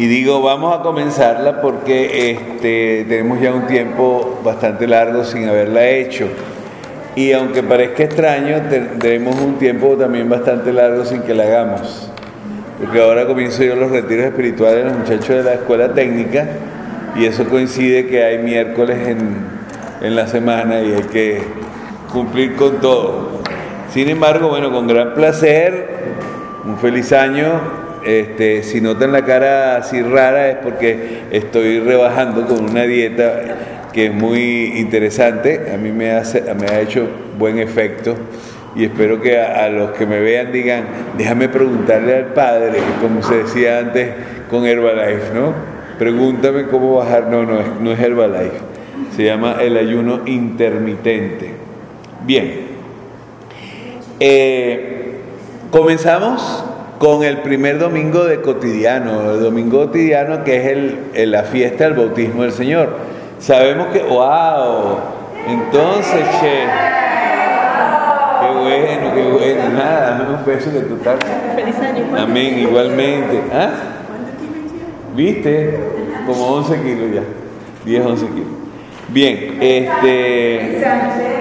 Y digo, vamos a comenzarla porque este, tenemos ya un tiempo bastante largo sin haberla hecho. Y aunque parezca extraño, tenemos un tiempo también bastante largo sin que la hagamos. Porque ahora comienzo yo los retiros espirituales de los muchachos de la escuela técnica y eso coincide que hay miércoles en, en la semana y hay que cumplir con todo. Sin embargo, bueno, con gran placer, un feliz año. Este, si notan la cara así rara es porque estoy rebajando con una dieta que es muy interesante. A mí me, hace, ha hecho buen efecto y espero que a, los que me vean digan, déjame preguntarle al padre, como se decía antes con Herbalife, ¿no? Pregúntame cómo bajar. No, no, no es Herbalife. Se llama el ayuno intermitente. Bien. Eh, comenzamos con el primer domingo de cotidiano, el domingo cotidiano que es el, la fiesta del bautismo del Señor. Sabemos que, wow, entonces, che, qué bueno, qué bueno, nada, dame un beso de tu tarde. Feliz año. Amén, igualmente. ¿Ah? ¿Viste? Como 11 kilos ya, 10, 11 kilos. Bien, este...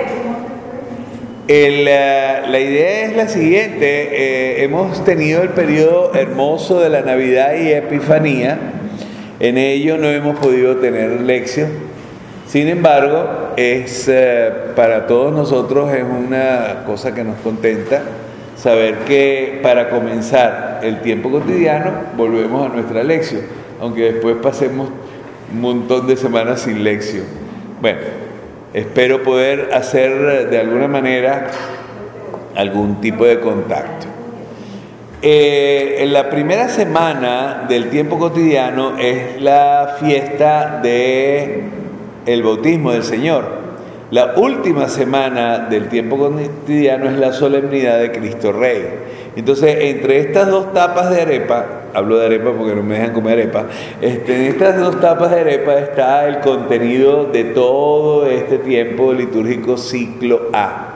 la idea es la siguiente, eh, hemos tenido el periodo hermoso de la Navidad y Epifanía, en ello no hemos podido tener lección, sin embargo, es eh, para todos nosotros es una cosa que nos contenta saber que para comenzar el tiempo cotidiano volvemos a nuestra lección, aunque después pasemos un montón de semanas sin lección. Bueno, espero poder hacer de alguna manera algún tipo de contacto. Eh, en la primera semana del tiempo cotidiano es la fiesta de el bautismo del Señor. La última semana del tiempo cotidiano es la solemnidad de Cristo Rey. Entonces, entre estas dos tapas de arepa, hablo de arepa porque no me dejan comer arepa, este, en estas dos tapas de arepa está el contenido de todo este tiempo litúrgico ciclo A.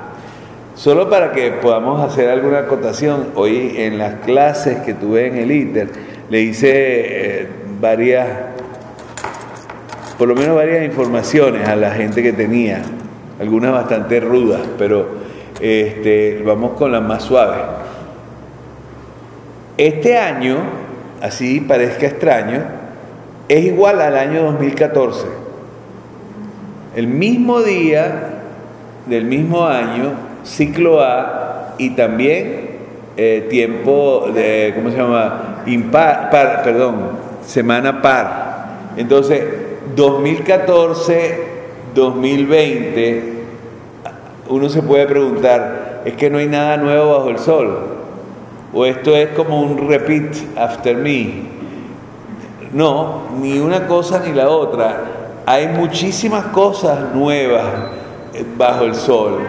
Solo para que podamos hacer alguna acotación, hoy en las clases que tuve en el ITER, le hice eh, varias, por lo menos varias informaciones a la gente que tenía algunas bastante rudas, pero este, vamos con las más suaves. Este año, así parezca extraño, es igual al año 2014. El mismo día del mismo año, ciclo A y también eh, tiempo de, ¿cómo se llama? Impar, perdón, semana par. Entonces, 2014 2020, uno se puede preguntar, ¿es que no hay nada nuevo bajo el sol? ¿O esto es como un repeat after me? No, ni una cosa ni la otra. Hay muchísimas cosas nuevas bajo el sol.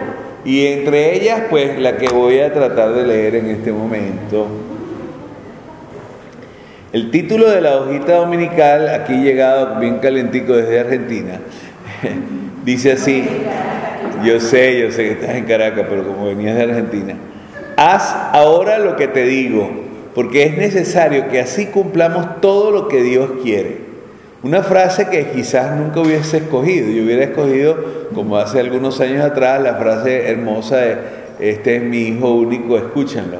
Y entre ellas, pues la que voy a tratar de leer en este momento. El título de la hojita dominical, aquí llegado bien calentico desde Argentina, Dice así, yo sé, yo sé que estás en Caracas, pero como venías de Argentina, haz ahora lo que te digo, porque es necesario que así cumplamos todo lo que Dios quiere. Una frase que quizás nunca hubiese escogido, yo hubiera escogido, como hace algunos años atrás, la frase hermosa de, este es mi hijo único, escúchanlo.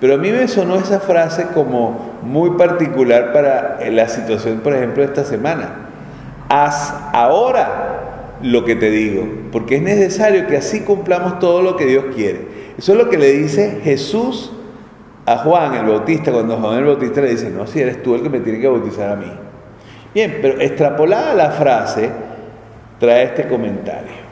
Pero a mí me sonó esa frase como muy particular para la situación, por ejemplo, de esta semana haz ahora lo que te digo, porque es necesario que así cumplamos todo lo que Dios quiere. Eso es lo que le dice Jesús a Juan el Bautista, cuando Juan el Bautista le dice, no, si eres tú el que me tiene que bautizar a mí. Bien, pero extrapolada la frase, trae este comentario.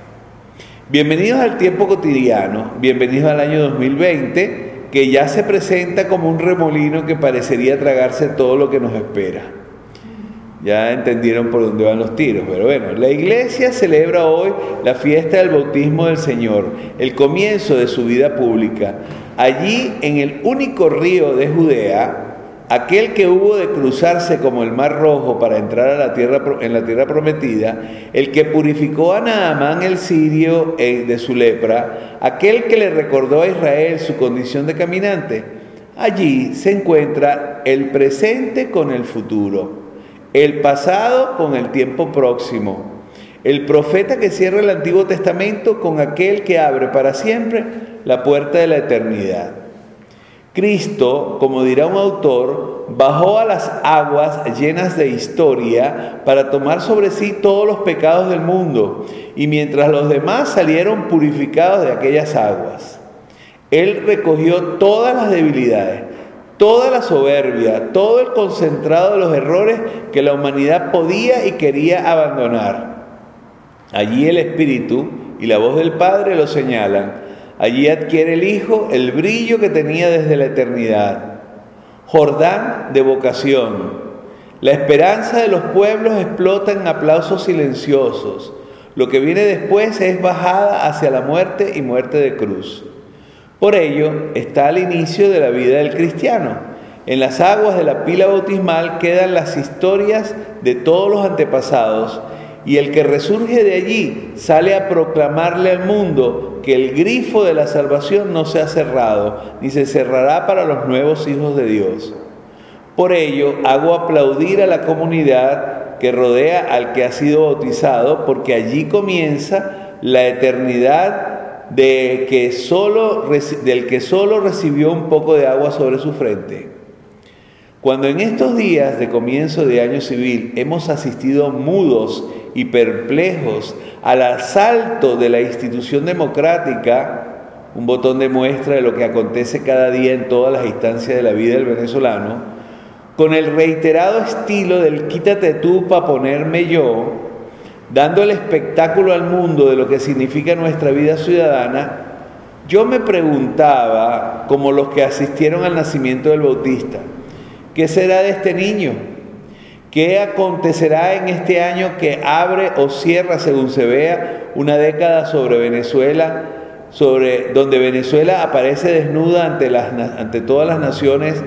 Bienvenidos al tiempo cotidiano, bienvenidos al año 2020, que ya se presenta como un remolino que parecería tragarse todo lo que nos espera. Ya entendieron por dónde van los tiros, pero bueno, la iglesia celebra hoy la fiesta del bautismo del Señor, el comienzo de su vida pública. Allí, en el único río de Judea, aquel que hubo de cruzarse como el mar rojo para entrar a la tierra, en la tierra prometida, el que purificó a Naamán el sirio eh, de su lepra, aquel que le recordó a Israel su condición de caminante, allí se encuentra el presente con el futuro el pasado con el tiempo próximo, el profeta que cierra el Antiguo Testamento con aquel que abre para siempre la puerta de la eternidad. Cristo, como dirá un autor, bajó a las aguas llenas de historia para tomar sobre sí todos los pecados del mundo, y mientras los demás salieron purificados de aquellas aguas. Él recogió todas las debilidades, toda la soberbia, todo el concentrado de los errores que la humanidad podía y quería abandonar. Allí el Espíritu y la voz del Padre lo señalan. Allí adquiere el Hijo el brillo que tenía desde la eternidad. Jordán de vocación. La esperanza de los pueblos explota en aplausos silenciosos. Lo que viene después es bajada hacia la muerte y muerte de cruz. Por ello está al inicio de la vida del cristiano. En las aguas de la pila bautismal quedan las historias de todos los antepasados y el que resurge de allí sale a proclamarle al mundo que el grifo de la salvación no se ha cerrado, ni se cerrará para los nuevos hijos de Dios. Por ello hago aplaudir a la comunidad que rodea al que ha sido bautizado, porque allí comienza la eternidad de que solo, del que solo recibió un poco de agua sobre su frente. Cuando en estos días de comienzo de año civil hemos asistido mudos y perplejos al asalto de la institución democrática, un botón de muestra de lo que acontece cada día en todas las instancias de la vida del venezolano, con el reiterado estilo del quítate tú para ponerme yo, dando el espectáculo al mundo de lo que significa nuestra vida ciudadana, yo me preguntaba, como los que asistieron al nacimiento del Bautista, ¿qué será de este niño? ¿Qué acontecerá en este año que abre o cierra, según se vea, una década sobre Venezuela, sobre donde Venezuela aparece desnuda ante, las, ante todas las naciones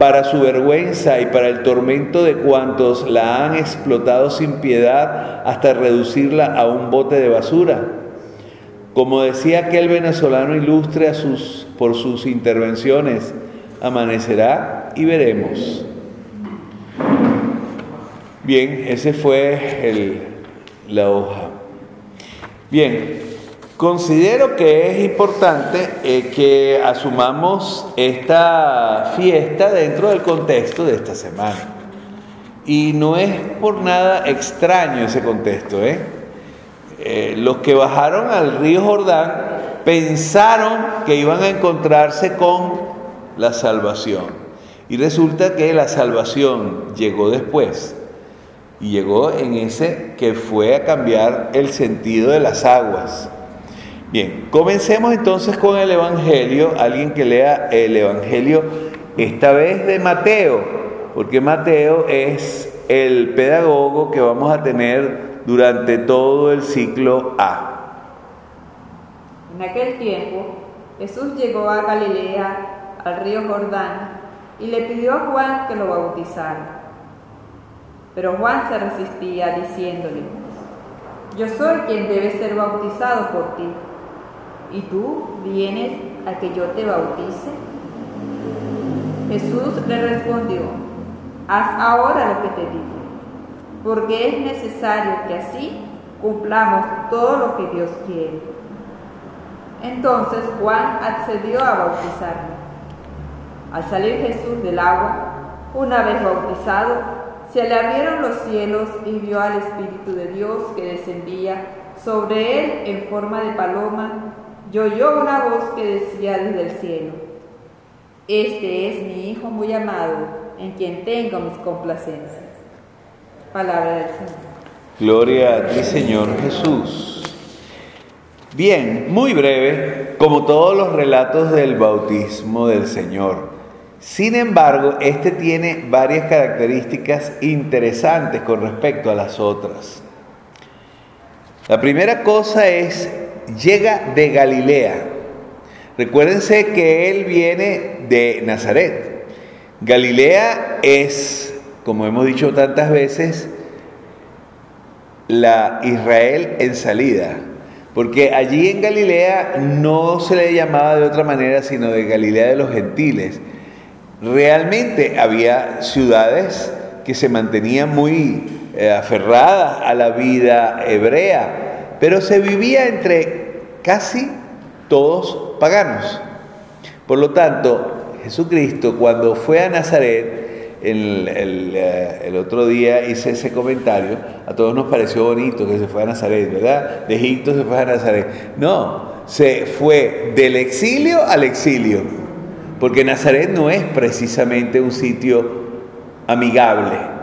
para su vergüenza y para el tormento de cuantos la han explotado sin piedad hasta reducirla a un bote de basura. Como decía aquel venezolano ilustre a sus, por sus intervenciones, amanecerá y veremos. Bien, ese fue el, la hoja. Bien, Considero que es importante eh, que asumamos esta fiesta dentro del contexto de esta semana. Y no es por nada extraño ese contexto. ¿eh? Eh, los que bajaron al río Jordán pensaron que iban a encontrarse con la salvación. Y resulta que la salvación llegó después. Y llegó en ese que fue a cambiar el sentido de las aguas Bien, comencemos entonces con el Evangelio. Alguien que lea el Evangelio, esta vez de Mateo, porque Mateo es el pedagogo que vamos a tener durante todo el ciclo A. En aquel tiempo, Jesús llegó a Galilea, al río Jordán, y le pidió a Juan que lo bautizara. Pero Juan se resistía diciéndole, yo soy quien debe ser bautizado por ti ¿y tú vienes a que yo te bautice? Jesús le respondió, haz ahora lo que te digo, porque es necesario que así cumplamos todo lo que Dios quiere. Entonces Juan accedió a bautizarme. Al salir Jesús del agua, una vez bautizado, se le abrieron los cielos y vio al Espíritu de Dios que descendía sobre él en forma de paloma yo oyó una voz que decía desde el cielo, Este es mi Hijo muy amado, en quien tengo mis complacencias. Palabra del Señor. Gloria a ti, Señor Jesús. Bien, muy breve, como todos los relatos del bautismo del Señor. Sin embargo, este tiene varias características interesantes con respecto a las otras. La primera cosa es llega de Galilea. Recuérdense que él viene de Nazaret. Galilea es, como hemos dicho tantas veces, la Israel en salida, porque allí en Galilea no se le llamaba de otra manera sino de Galilea de los gentiles. Realmente había ciudades que se mantenían muy eh, aferradas a la vida hebrea, pero se vivía entre casi todos paganos. Por lo tanto, Jesucristo cuando fue a Nazaret, el, eh, el, otro día hice ese comentario, a todos nos pareció bonito que se fue a Nazaret, ¿verdad? De Egipto se fue a Nazaret. No, se fue del exilio al exilio, porque Nazaret no es precisamente un sitio amigable.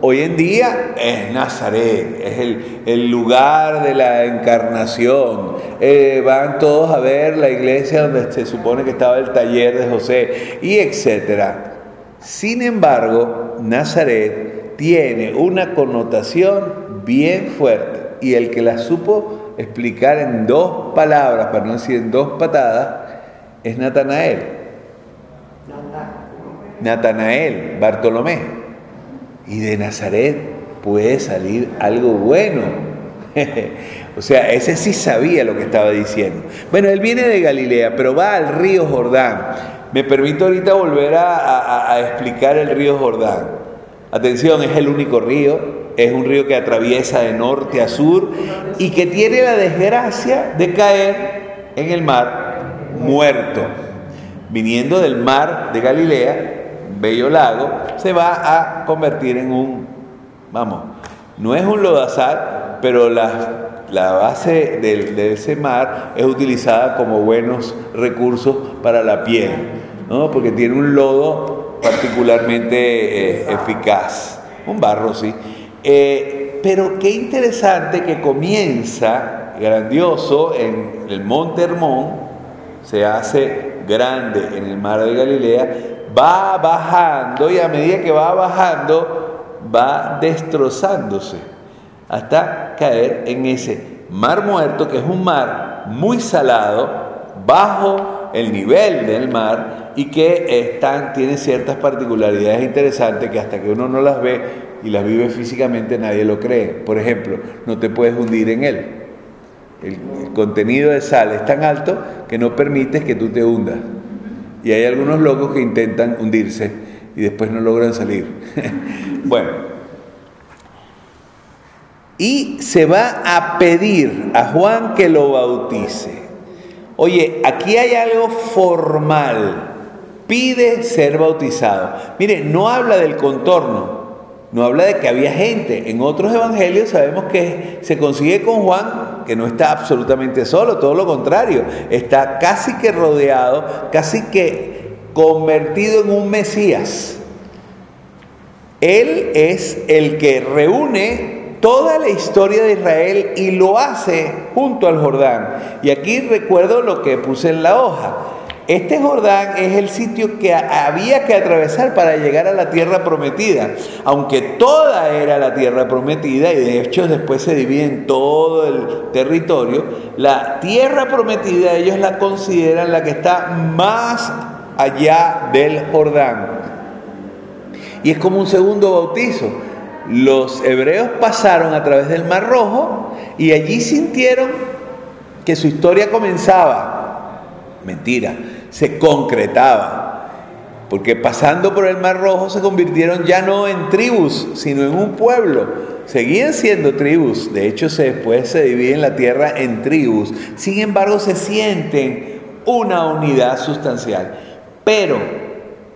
Hoy en día es Nazaret, es el, lugar de la encarnación. Eh, van todos a ver la iglesia donde se supone que estaba el taller de José y etcétera. Sin embargo, Nazaret tiene una connotación bien fuerte y el que la supo explicar en dos palabras, para no decir en dos patadas, es Natanael. Natanael, Bartolomé y de Nazaret puede salir algo bueno. o sea, ese sí sabía lo que estaba diciendo. Bueno, él viene de Galilea, pero va al río Jordán. Me permito ahorita volver a, a explicar el río Jordán. Atención, es el único río, es un río que atraviesa de norte a sur y que tiene la desgracia de caer en el mar muerto. Viniendo del mar de Galilea, bello lago, se va a convertir en un, vamos, no es un lodazal, pero la, la base de, ese mar es utilizada como buenos recursos para la piel, ¿no? porque tiene un lodo particularmente eh, eficaz, un barro, sí. Eh, pero qué interesante que comienza grandioso en el Monte Hermón, se hace grande en el mar de Galilea, va bajando y a medida que va bajando va destrozándose hasta caer en ese mar muerto que es un mar muy salado bajo el nivel del mar y que están, tiene ciertas particularidades interesantes que hasta que uno no las ve y las vive físicamente nadie lo cree. Por ejemplo, no te puedes hundir en él. El, contenido de sal es tan alto que no permites que tú te hundas. Y hay algunos locos que intentan hundirse y después no logran salir. bueno, y se va a pedir a Juan que lo bautice. Oye, aquí hay algo formal. Pide ser bautizado. Mire, no habla del contorno, no habla de que había gente. En otros evangelios sabemos que se consigue con Juan, que no está absolutamente solo, todo lo contrario, está casi que rodeado, casi que convertido en un Mesías. Él es el que reúne toda la historia de Israel y lo hace junto al Jordán. Y aquí recuerdo lo que puse en la hoja. Este Jordán es el sitio que había que atravesar para llegar a la tierra prometida, aunque toda era la tierra prometida y de hecho después se divide en todo el territorio, la tierra prometida ellos la consideran la que está más allá del Jordán. Y es como un segundo bautizo. Los hebreos pasaron a través del Mar Rojo y allí sintieron que su historia comenzaba. Mentira se concretaba. Porque pasando por el Mar Rojo se convirtieron ya no en tribus, sino en un pueblo. Seguían siendo tribus, de hecho se, después se dividen la tierra en tribus. Sin embargo, se sienten una unidad sustancial. Pero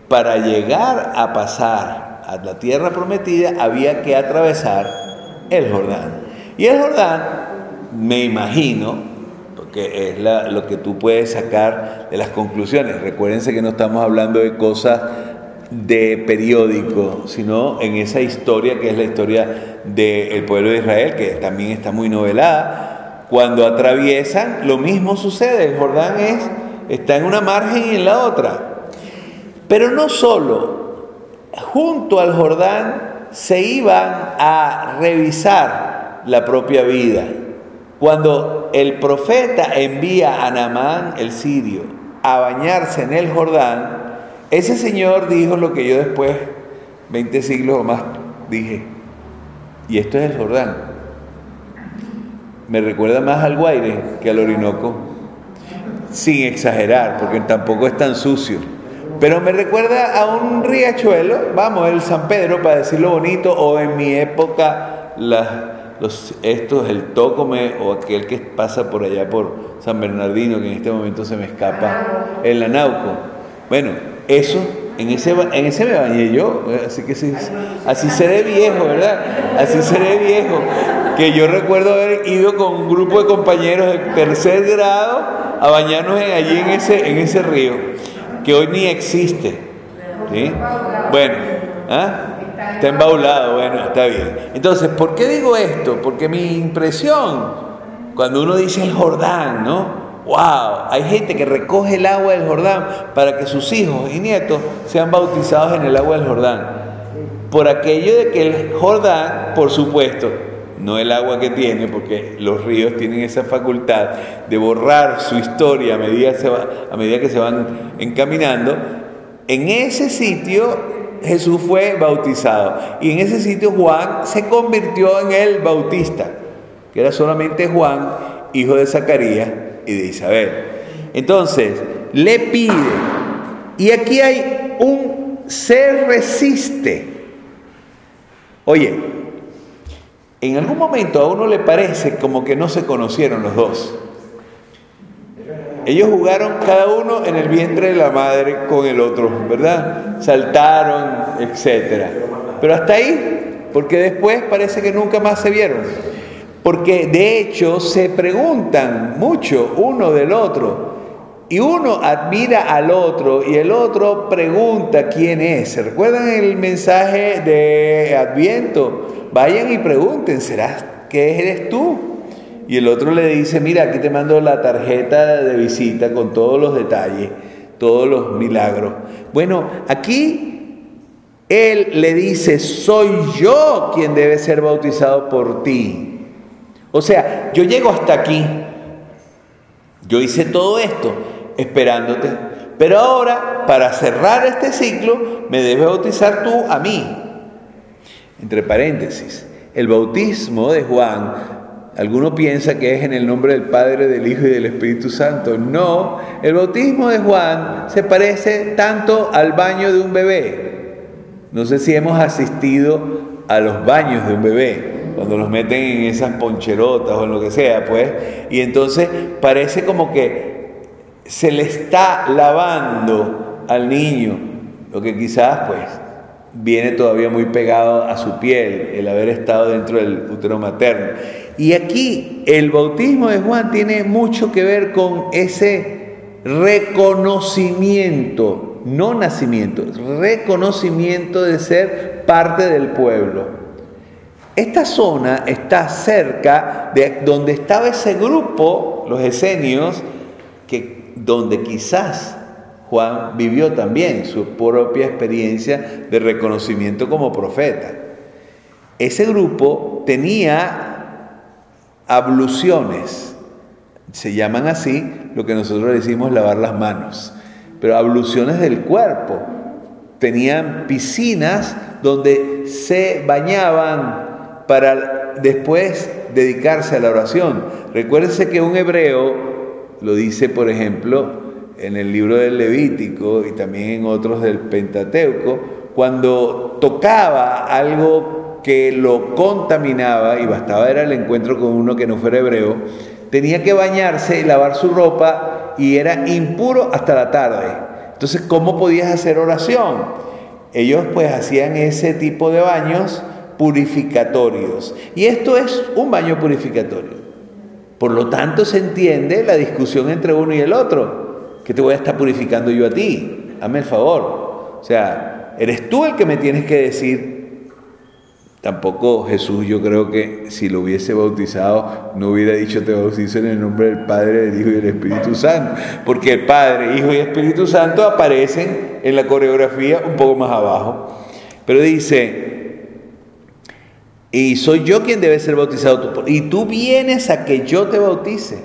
para llegar a pasar a la tierra prometida había que atravesar el Jordán. Y el Jordán, me imagino, que es lo que tú puedes sacar de las conclusiones. Recuérdense que no estamos hablando de cosas de periódico, sino en esa historia que es la historia del pueblo de Israel, que también está muy novelada. Cuando atraviesan, lo mismo sucede. El Jordán es, está en una margen y en la otra. Pero no solo, junto al Jordán se iban a revisar la propia vida. Cuando el profeta envía a Namán el sirio a bañarse en el Jordán, ese señor dijo lo que yo después, 20 siglos o más, dije, y esto es el Jordán. Me recuerda más al Guaire que al Orinoco, sin exagerar, porque tampoco es tan sucio. Pero me recuerda a un riachuelo, vamos, el San Pedro, para decirlo bonito, o en mi época, los, estos, el Tócome, o aquel que pasa por allá por San Bernardino, que en este momento se me escapa, el Anauco. Bueno, eso en ese, en ese me bañé yo, así que sí, así seré viejo, ¿verdad? Así seré viejo. Que yo recuerdo haber ido con un grupo de compañeros de tercer grado a bañarnos allí en ese, en ese río, que hoy ni existe. ¿sí? Bueno, ¿ah? Está embaulado, bueno, está bien. Entonces, ¿por qué digo esto? Porque mi impresión, cuando uno dice el Jordán, ¿no? ¡Wow! Hay gente que recoge el agua del Jordán para que sus hijos y nietos sean bautizados en el agua del Jordán. Por aquello de que el Jordán, por supuesto, no el agua que tiene, porque los ríos tienen esa facultad de borrar su historia a medida, a medida que se van encaminando, en ese sitio Jesús fue bautizado. Y en ese sitio Juan se convirtió en el bautista, que era solamente Juan, hijo de Zacarías, y de Isabel. Entonces, le pide, y aquí hay un se resiste. Oye, en algún momento a uno le parece como que no se conocieron los dos. Ellos jugaron cada uno en el vientre de la madre con el otro, ¿verdad? Saltaron, etc. Pero hasta ahí, porque después parece que nunca más se vieron. Porque de hecho se preguntan mucho uno del otro. Y uno admira al otro y el otro pregunta quién es. ¿Se recuerdan el mensaje de Adviento? Vayan y pregunten, ¿serás que eres tú? Y el otro le dice, mira, aquí te mando la tarjeta de visita con todos los detalles, todos los milagros. Bueno, aquí él le dice, soy yo quien debe ser bautizado por ti. O sea, yo llego hasta aquí. Yo hice todo esto esperándote. Pero ahora, para cerrar este ciclo, me debes bautizar tú a mí. Entre paréntesis, el bautismo de Juan, alguno piensa que es en el nombre del Padre, del Hijo y del Espíritu Santo. No, el bautismo de Juan se parece tanto al baño de un bebé. No sé si hemos asistido a los baños de un bebé cuando los meten en esas poncherotas o en lo que sea, pues, y entonces parece como que se le está lavando al niño, lo que quizás, pues, viene todavía muy pegado a su piel, el haber estado dentro del útero materno. Y aquí el bautismo de Juan tiene mucho que ver con ese reconocimiento, no nacimiento, reconocimiento de ser parte del pueblo. Esta zona está cerca de donde estaba ese grupo, los esenios, que, donde quizás Juan vivió también su propia experiencia de reconocimiento como profeta. Ese grupo tenía abluciones, se llaman así, lo que nosotros decimos lavar las manos, pero abluciones del cuerpo. Tenían piscinas donde se bañaban, para después dedicarse a la oración. Recuérdese que un hebreo, lo dice por ejemplo en el libro del Levítico y también en otros del Pentateuco, cuando tocaba algo que lo contaminaba, y bastaba era el encuentro con uno que no fuera hebreo, tenía que bañarse y lavar su ropa y era impuro hasta la tarde. Entonces, ¿cómo podías hacer oración? Ellos pues hacían ese tipo de baños purificatorios. Y esto es un baño purificatorio. Por lo tanto, se entiende la discusión entre uno y el otro. Que te voy a estar purificando yo a ti? Hazme el favor. O sea, eres tú el que me tienes que decir. Tampoco Jesús, yo creo que si lo hubiese bautizado, no hubiera dicho te bautizo en el nombre del Padre, del Hijo y del Espíritu Santo. Porque el Padre, Hijo y Espíritu Santo aparecen en la coreografía un poco más abajo. Pero dice, y soy yo quien debe ser bautizado. Y tú vienes a que yo te bautice.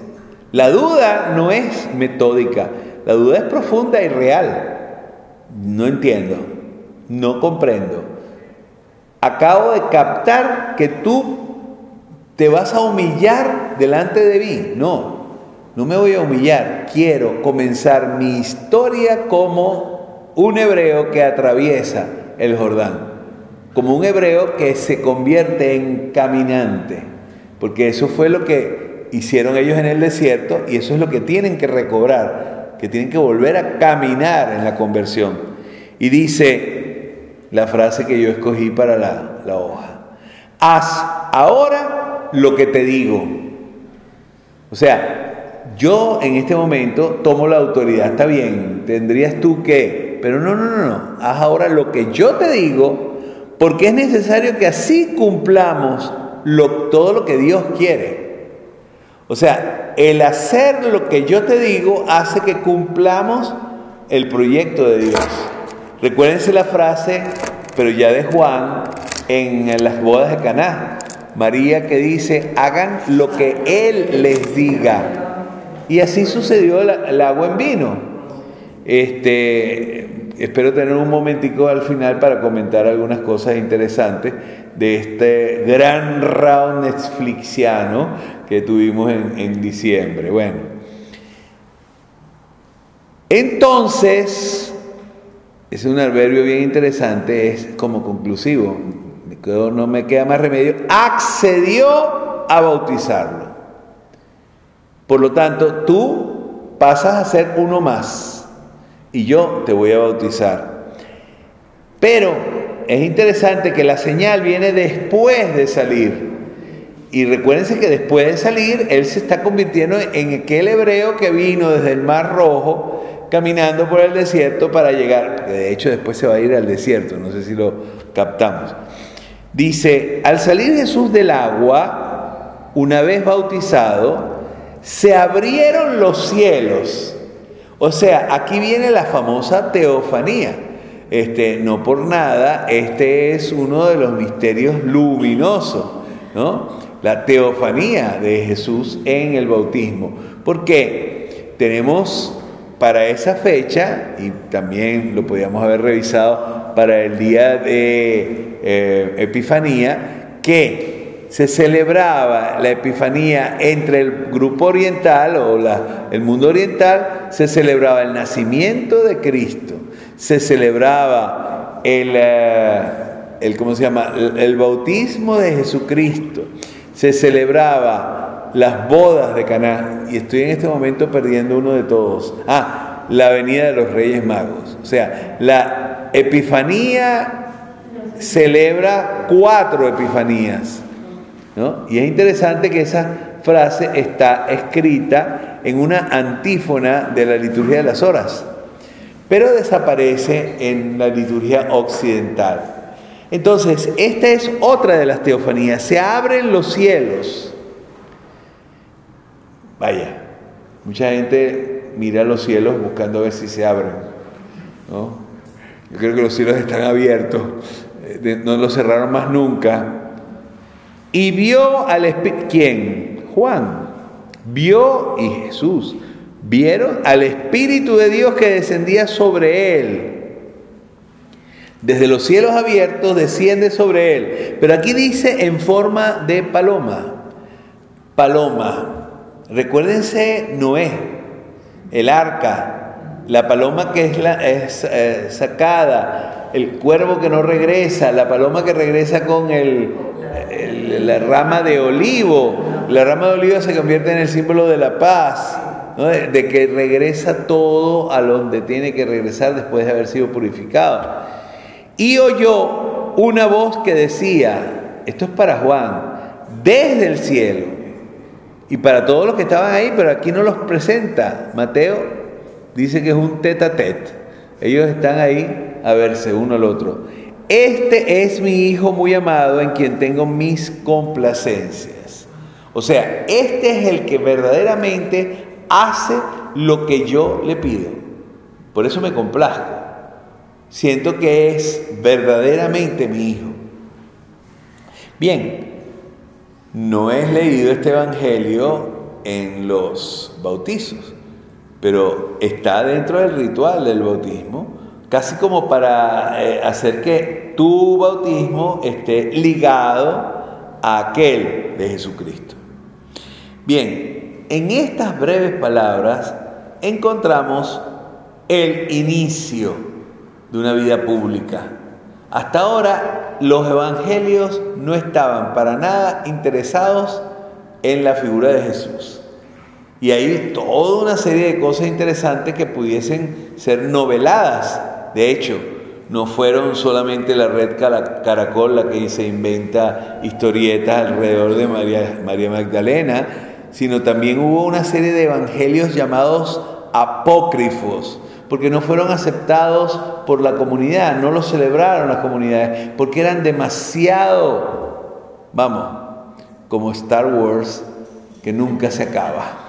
La duda no es metódica, la duda es profunda y real. No entiendo, no comprendo. Acabo de captar que tú te vas a humillar delante de mí. No, no me voy a humillar. Quiero comenzar mi historia como un hebreo que atraviesa el Jordán, como un hebreo que se convierte en caminante, porque eso fue lo que hicieron ellos en el desierto y eso es lo que tienen que recobrar, que tienen que volver a caminar en la conversión. Y dice la frase que yo escogí para la, la hoja, haz ahora lo que te digo. O sea, yo en este momento tomo la autoridad, está bien, tendrías tú que, pero no, no, no, no, haz ahora lo que yo te digo, porque es necesario que así cumplamos todo lo que Dios quiere. O sea, el hacer lo que yo te digo hace que cumplamos el proyecto de Dios. Recuérdense la frase, pero ya de Juan, en las bodas de Caná. María que dice, hagan lo que Él les diga. Y así sucedió el, agua en vino. Este, espero tener un momentico al final para comentar algunas cosas interesantes de este gran round Netflixiano que tuvimos en, en diciembre. Bueno, entonces, es un adverbio bien interesante, es como conclusivo no me queda más remedio, accedió a bautizarlo. Por lo tanto, tú pasas a ser uno más y yo te voy a bautizar. Pero es interesante que la señal viene después de salir. Y recuérdense que después de salir, él se está convirtiendo en aquel hebreo que vino desde el Mar Rojo, caminando por el desierto para llegar. De hecho, después se va a ir al desierto, no sé si lo captamos. Dice, al salir Jesús del agua, una vez bautizado, se abrieron los cielos. O sea, aquí viene la famosa teofanía. Este, no por nada, este es uno de los misterios luminosos, ¿no? La teofanía de Jesús en el bautismo. Porque tenemos para esa fecha, y también lo podíamos haber revisado para el día de eh, Epifanía, que se celebraba la Epifanía entre el grupo oriental o el mundo oriental, se celebraba el nacimiento de Cristo, se celebraba el, eh, el ¿cómo se llama? el bautismo de Jesucristo, se celebraba las bodas de Caná, y estoy en este momento perdiendo uno de todos. Ah, la venida de los Reyes Magos. O sea, la Epifanía celebra cuatro epifanías. Y es interesante que esa frase está escrita en una antífona de la liturgia de las horas, pero desaparece en la liturgia occidental. Entonces, esta es otra de las teofanías. Se abren los cielos. Vaya, mucha gente mira los cielos buscando ver si se abren. Yo creo que los cielos están abiertos no lo cerraron más nunca. Y vio al Espíritu, ¿quién? Juan. Vio y Jesús. Vieron al Espíritu de Dios que descendía sobre él. Desde los cielos abiertos desciende sobre él. Pero aquí dice en forma de paloma. Paloma. Recuérdense Noé, el arca, la paloma que es, la, es eh, sacada el cuervo que no regresa, la paloma que regresa con el, la rama de olivo. La rama de olivo se convierte en el símbolo de la paz, de, que regresa todo a donde tiene que regresar después de haber sido purificado. Y oyó una voz que decía, esto es para Juan, desde el cielo, y para todos los que estaban ahí, pero aquí no los presenta. Mateo dice que es un tete a tete. Ellos están ahí a verse uno al otro. Este es mi hijo muy amado en quien tengo mis complacencias. O sea, este es el que verdaderamente hace lo que yo le pido. Por eso me complazco. Siento que es verdaderamente mi hijo. Bien, no he leído este Evangelio en los bautizos, pero está dentro del ritual del bautismo casi como para eh, hacer que tu bautismo esté ligado a aquel de Jesucristo. Bien, en estas breves palabras encontramos el inicio de una vida pública. Hasta ahora los evangelios no estaban para nada interesados en la figura de Jesús. Y hay toda una serie de cosas interesantes que pudiesen ser noveladas. De hecho, no fueron solamente la red Caracol la que se inventa historietas alrededor de María, María Magdalena, sino también hubo una serie de evangelios llamados apócrifos, porque no fueron aceptados por la comunidad, no los celebraron las comunidades, porque eran demasiado, vamos, como Star Wars, que nunca se acaba.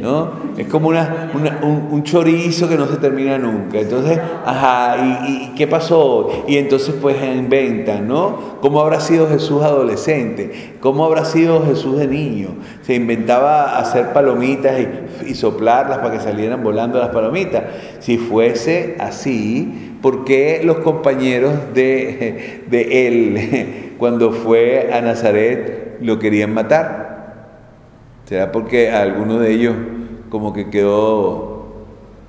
¿No? Es como una, un, chorizo que no se termina nunca. Entonces, ajá, ¿y, qué pasó? Y entonces pues inventan, ¿no? ¿Cómo habrá sido Jesús adolescente? ¿Cómo habrá sido Jesús de niño? Se inventaba hacer palomitas y, soplarlas para que salieran volando las palomitas. Si fuese así, ¿por qué los compañeros de, de él, cuando fue a Nazaret, lo querían matar? ¿Será porque alguno de ellos como que quedó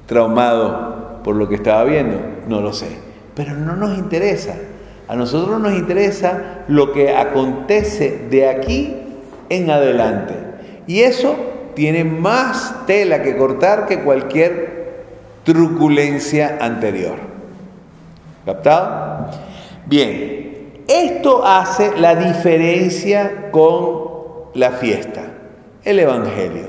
traumado por lo que estaba viendo? No lo sé. Pero no nos interesa. A nosotros nos interesa lo que acontece de aquí en adelante. Y eso tiene más tela que cortar que cualquier truculencia anterior. ¿Captado? Bien, esto hace la diferencia con la fiesta el Evangelio,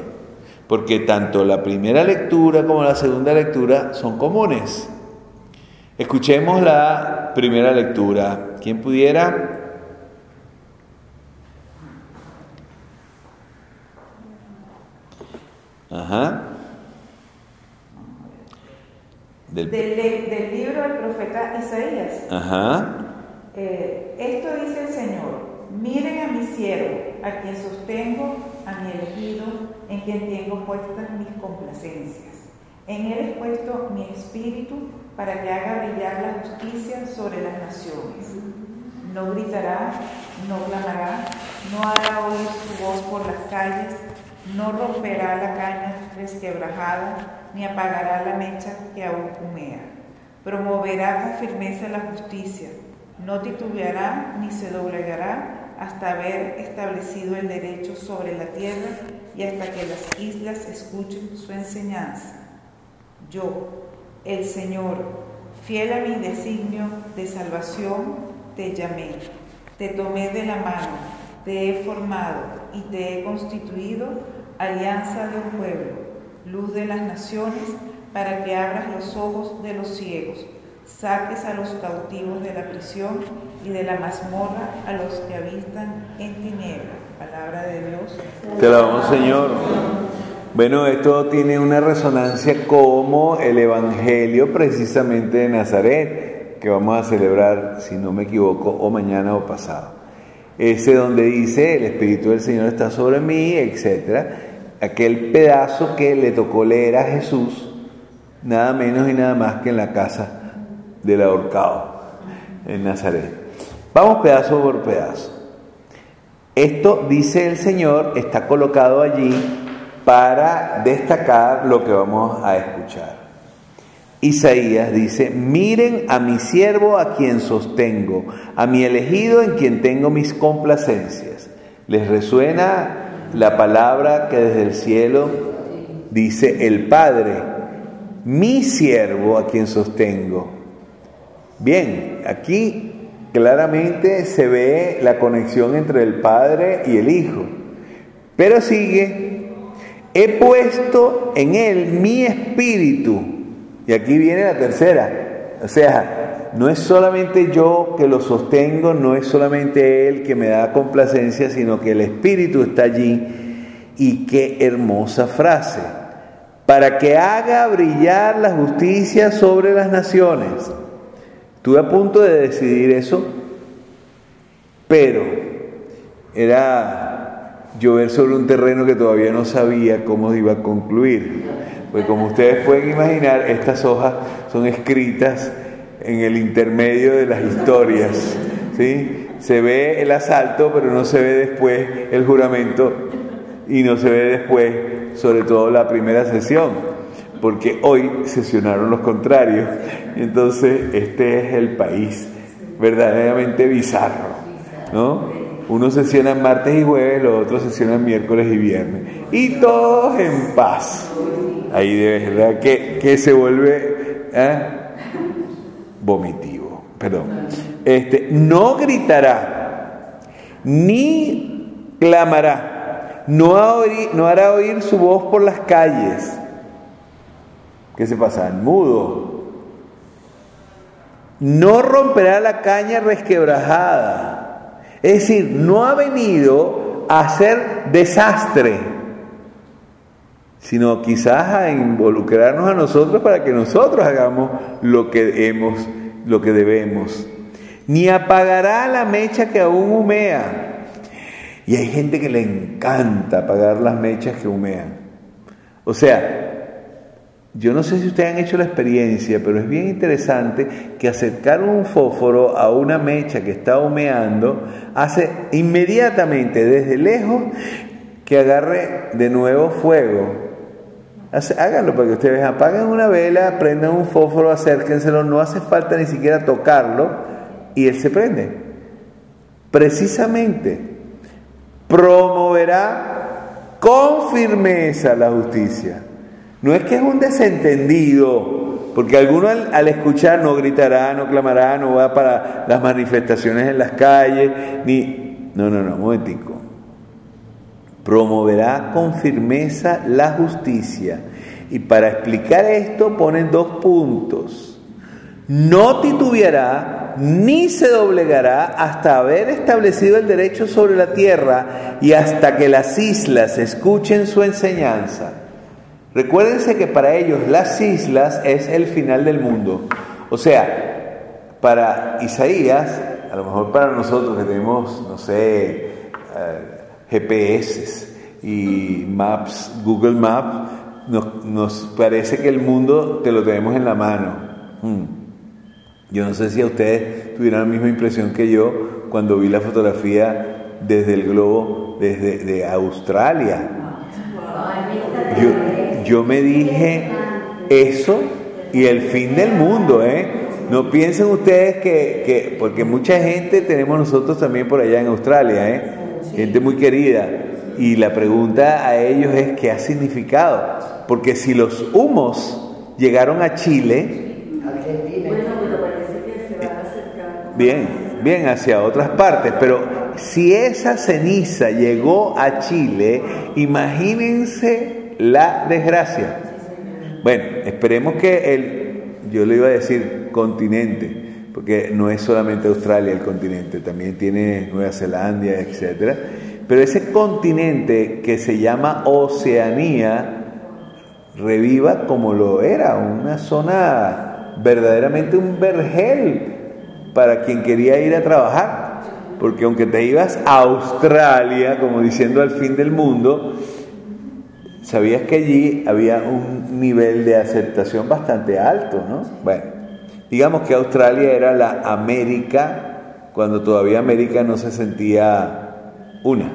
porque tanto la primera lectura como la segunda lectura son comunes. Escuchemos la primera lectura. ¿Quién pudiera? Ajá. Del, libro del profeta Isaías. Ajá. Eh, esto dice el Señor, miren a mi siervo, a quien sostengo a mi elegido, en quien tengo puestas mis complacencias. En él he puesto mi espíritu para que haga brillar la justicia sobre las naciones. No gritará, no clamará, no hará oír su voz por las calles, no romperá la caña resquebrajada, ni apagará la mecha que aún humea. Promoverá con firmeza la justicia, no titubeará ni se doblegará hasta haber establecido el derecho sobre la tierra y hasta que las islas escuchen su enseñanza. Yo, el Señor, fiel a mi designio de salvación, te llamé, te tomé de la mano, te he formado y te he constituido alianza de un pueblo, luz de las naciones, para que abras los ojos de los ciegos saques a los cautivos de la prisión y de la mazmorra a los que habitan en tiniebla. Palabra de Dios. Te alabamos, Señor. Bueno, esto tiene una resonancia como el Evangelio precisamente de Nazaret, que vamos a celebrar, si no me equivoco, o mañana o pasado. Ese donde dice, el Espíritu del Señor está sobre mí, etc. Aquel pedazo que le tocó leer a Jesús, nada menos y nada más que en la casa del ahorcado en Nazaret. Vamos pedazo por pedazo. Esto, dice el Señor, está colocado allí para destacar lo que vamos a escuchar. Isaías dice, miren a mi siervo a quien sostengo, a mi elegido en quien tengo mis complacencias. ¿Les resuena la palabra que desde el cielo dice el Padre? Mi siervo a quien sostengo. Bien, aquí claramente se ve la conexión entre el Padre y el Hijo. Pero sigue, he puesto en él mi espíritu. Y aquí viene la tercera. O sea, no es solamente yo que lo sostengo, no es solamente él que me da complacencia, sino que el espíritu está allí. Y qué hermosa frase. Para que haga brillar la justicia sobre las naciones Estuve a punto de decidir eso, pero era llover sobre un terreno que todavía no sabía cómo iba a concluir. Pues como ustedes pueden imaginar, estas hojas son escritas en el intermedio de las historias. ¿sí? Se ve el asalto, pero no se ve después el juramento y no se ve después, sobre todo la primera sesión porque hoy sesionaron los contrarios. Entonces, este es el país verdaderamente bizarro, ¿no? Uno sesiona martes y jueves, los otros sesionan miércoles y viernes. Y todos en paz. Ahí de verdad que, que se vuelve ¿eh? vomitivo. Perdón. Este, no gritará, ni clamará, no hará oír su voz por las calles. ¿Qué se pasa? Mudo. No romperá la caña resquebrajada. Es decir, no ha venido a hacer desastre, sino quizás a involucrarnos a nosotros para que nosotros hagamos lo que hemos, lo que debemos. Ni apagará la mecha que aún humea. Y hay gente que le encanta apagar las mechas que humean. O sea, yo no sé si ustedes han hecho la experiencia, pero es bien interesante que acercar un fósforo a una mecha que está humeando hace inmediatamente desde lejos que agarre de nuevo fuego. Háganlo para que ustedes apaguen una vela, prendan un fósforo, acérquenselo, no hace falta ni siquiera tocarlo y él se prende. Precisamente promoverá con firmeza la justicia. No es que es un desentendido, porque alguno al, escuchar no gritará, no clamará, no va para las manifestaciones en las calles, ni... No, no, no, un momentico. Promoverá con firmeza la justicia. Y para explicar esto ponen dos puntos. No titubeará ni se doblegará hasta haber establecido el derecho sobre la tierra y hasta que las islas escuchen su enseñanza. Recuérdense que para ellos las islas es el final del mundo. O sea, para Isaías, a lo mejor para nosotros que tenemos, no sé, eh, GPS y Maps, Google Maps, nos, parece que el mundo te lo tenemos en la mano. Hmm. Yo no sé si a ustedes tuvieron la misma impresión que yo cuando vi la fotografía desde el globo, desde de Australia. Yo, yo me dije eso y el fin del mundo, ¿eh? No piensen ustedes que, porque mucha gente tenemos nosotros también por allá en Australia, ¿eh? Gente muy querida. Y la pregunta a ellos es qué ha significado. Porque si los humos llegaron a Chile, bien, bien hacia otras partes, pero si esa ceniza llegó a Chile, imagínense la desgracia. Bueno, esperemos que el, yo le iba a decir continente, porque no es solamente Australia el continente, también tiene Nueva Zelanda, etcétera. Pero ese continente que se llama Oceanía reviva como lo era, una zona verdaderamente un vergel para quien quería ir a trabajar. Porque aunque te ibas a Australia, como diciendo al fin del mundo, ¿Sabías que allí había un nivel de aceptación bastante alto, no? Bueno, digamos que Australia era la América cuando todavía América no se sentía una,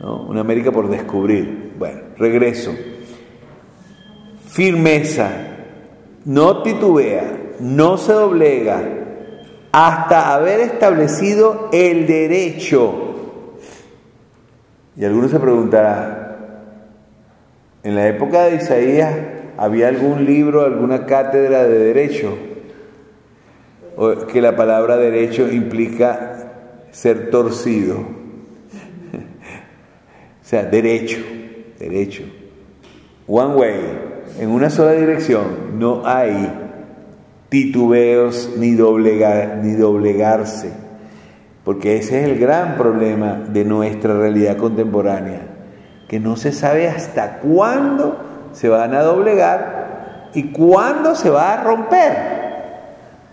¿no? Una América por descubrir. Bueno, regreso. Firmeza, no titubea, no se doblega hasta haber establecido el derecho. Y algunos se preguntarán, en la época de Isaías había algún libro, alguna cátedra de derecho, que la palabra derecho implica ser torcido. o sea, derecho, derecho. One way, en una sola dirección, no hay titubeos ni, doblegar, ni doblegarse, porque ese es el gran problema de nuestra realidad contemporánea que no se sabe hasta cuándo se van a doblegar y cuándo se va a romper.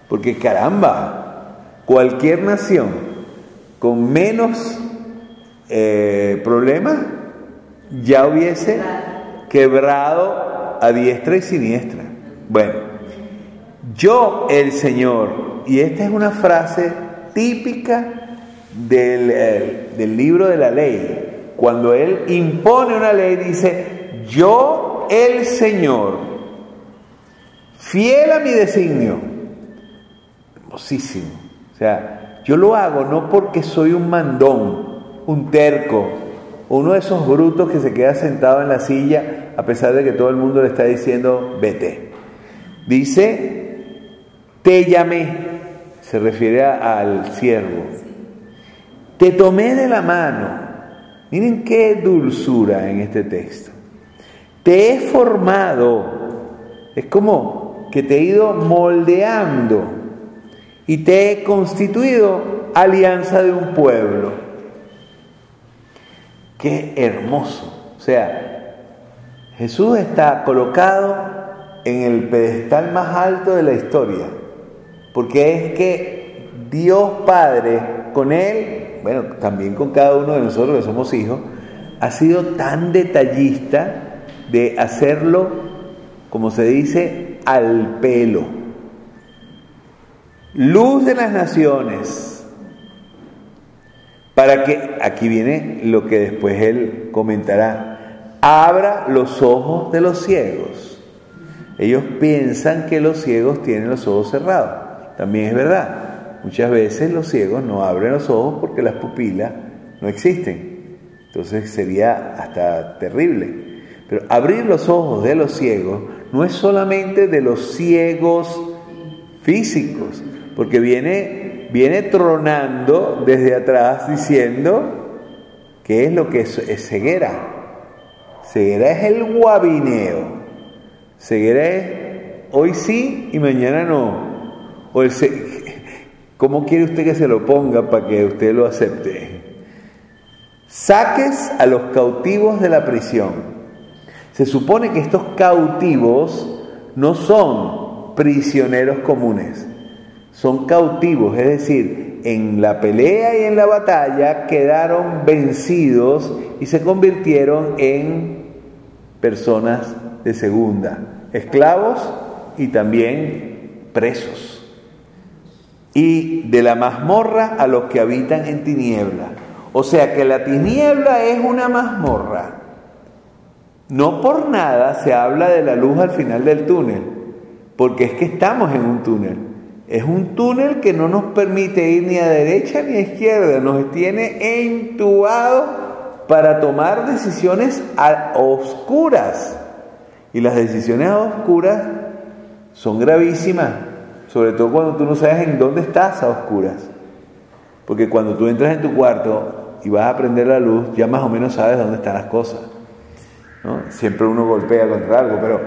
Porque caramba, cualquier nación con menos eh, problemas ya hubiese quebrado a diestra y siniestra. Bueno, yo el Señor, y esta es una frase típica del, eh, del libro de la ley, cuando Él impone una ley, dice, yo el Señor fiel a mi designio. Hermosísimo. O sea, yo lo hago no porque soy un mandón, un terco, uno de esos brutos que se queda sentado en la silla a pesar de que todo el mundo le está diciendo, vete. Dice, te llamé, se refiere al siervo, te tomé de la mano. Miren qué dulzura en este texto. Te he formado. Es como que te he ido moldeando y te he constituido alianza de un pueblo. Qué hermoso. O sea, Jesús está colocado en el pedestal más alto de la historia, porque es que Dios Padre con Él, bueno, también con cada uno de nosotros que somos hijos, ha sido tan detallista de hacerlo, como se dice, al pelo. Luz de las naciones, para que, aquí viene lo que después Él comentará, abra los ojos de los ciegos ellos piensan que los ciegos tienen los ojos cerrados. También es verdad. Muchas veces los ciegos no abren los ojos porque las pupilas no existen. Entonces sería hasta terrible. Pero abrir los ojos de los ciegos no es solamente de los ciegos físicos, porque viene, viene tronando desde atrás diciendo qué es lo que es, ceguera. Ceguera es el guabineo. Ceguera es hoy sí y mañana no. ¿Cómo quiere usted que se lo ponga para que usted lo acepte? Saques a los cautivos de la prisión. Se supone que estos cautivos no son prisioneros comunes, son cautivos, es decir, en la pelea y en la batalla quedaron vencidos y se convirtieron en personas de segunda, esclavos y también presos. Y de la mazmorra a los que habitan en tiniebla. O sea que la tiniebla es una mazmorra. No por nada se habla de la luz al final del túnel, porque es que estamos en un túnel. Es un túnel que no nos permite ir ni a derecha ni a izquierda, nos tiene entubado para tomar decisiones a oscuras. Y las decisiones a oscuras son gravísimas, sobre todo cuando tú no sabes en dónde estás a oscuras. Porque cuando tú entras en tu cuarto y vas a prender la luz, ya más o menos sabes dónde están las cosas. Siempre uno golpea contra algo, pero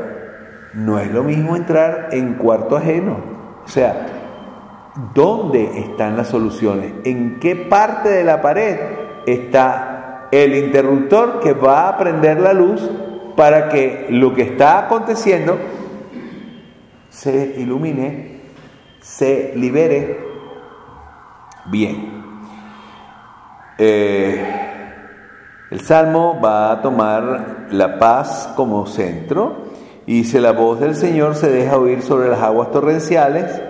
no es lo mismo entrar en cuarto ajeno. O sea, ¿dónde están las soluciones? ¿En qué parte de la pared está el interruptor que va a prender la luz para que lo que está aconteciendo se ilumine, se libere bien. Eh, el Salmo va a tomar la paz como centro y dice, la voz del Señor se deja oír sobre las aguas torrenciales,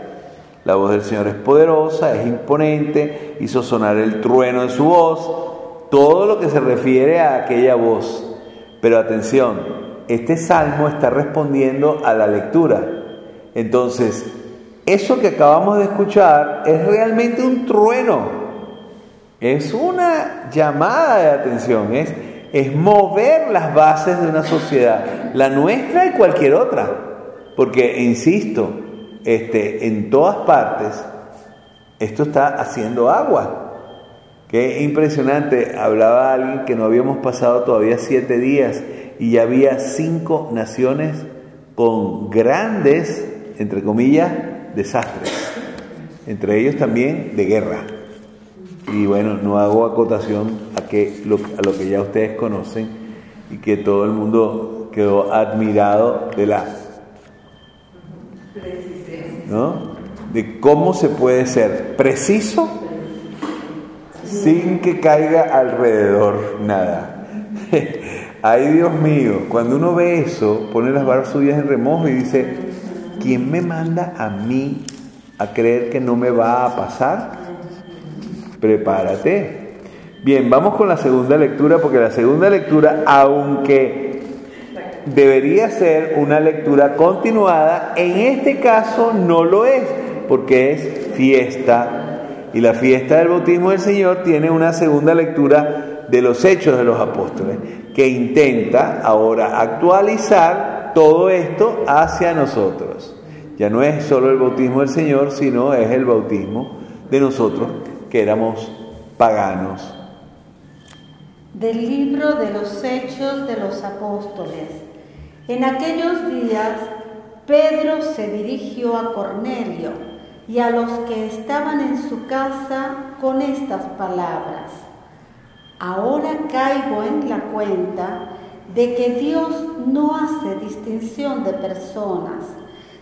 la voz del Señor es poderosa, es imponente, hizo sonar el trueno de su voz, todo lo que se refiere a aquella voz. Pero atención, este salmo está respondiendo a la lectura. Entonces, eso que acabamos de escuchar es realmente un trueno. Es una llamada de atención, es, mover las bases de una sociedad, la nuestra y cualquier otra. Porque, insisto, este, en todas partes esto está haciendo agua. Qué impresionante, hablaba alguien que no habíamos pasado todavía siete días y ya había cinco naciones con grandes, entre comillas, desastres, entre ellos también de guerra. Y bueno, no hago acotación a, que, a lo que ya ustedes conocen y que todo el mundo quedó admirado de la... ¿no? De cómo se puede ser preciso sin que caiga alrededor nada. Ay Dios mío, cuando uno ve eso, pone las barras suyas en remojo y dice, ¿quién me manda a mí a creer que no me va a pasar? Prepárate. Bien, vamos con la segunda lectura, porque la segunda lectura, aunque debería ser una lectura continuada, en este caso no lo es, porque es fiesta. Y la fiesta del bautismo del Señor tiene una segunda lectura de los hechos de los apóstoles, que intenta ahora actualizar todo esto hacia nosotros. Ya no es solo el bautismo del Señor, sino es el bautismo de nosotros que éramos paganos. Del libro de los Hechos de los Apóstoles. En aquellos días, Pedro se dirigió a Cornelio y a los que estaban en su casa con estas palabras. Ahora caigo en la cuenta de que Dios no hace distinción de personas,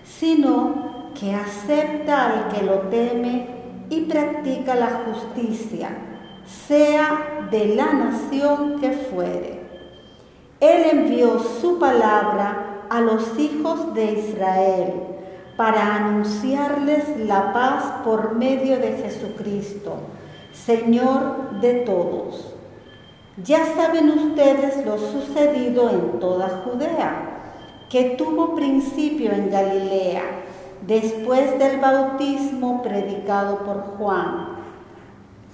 sino que acepta al que lo teme y practica la justicia, sea de la nación que fuere. Él envió su palabra a los hijos de Israel para anunciarles la paz por medio de Jesucristo, Señor de todos. Ya saben ustedes lo sucedido en toda Judea, que tuvo principio en Galilea, después del bautismo predicado por Juan,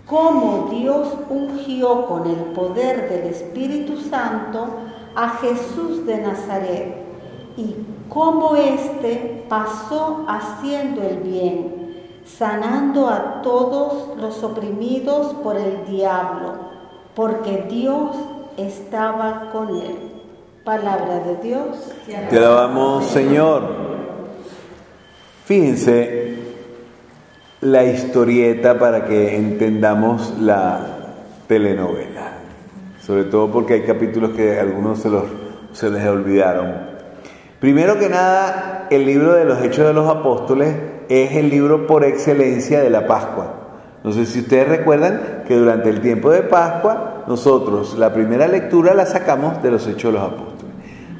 cómo Dios ungió con el poder del Espíritu Santo a Jesús de Nazaret y cómo éste pasó haciendo el bien, sanando a todos los oprimidos por el diablo, porque Dios estaba con él. Palabra de Dios. Te alabamos, Señor. Fíjense la historieta para que entendamos la telenovela, sobre todo porque hay capítulos que algunos se, los, se les olvidaron. Primero que nada, el libro de los Hechos de los Apóstoles es el libro por excelencia de la Pascua. No sé si ustedes recuerdan que durante el tiempo de Pascua nosotros la primera lectura la sacamos de los Hechos de los Apóstoles.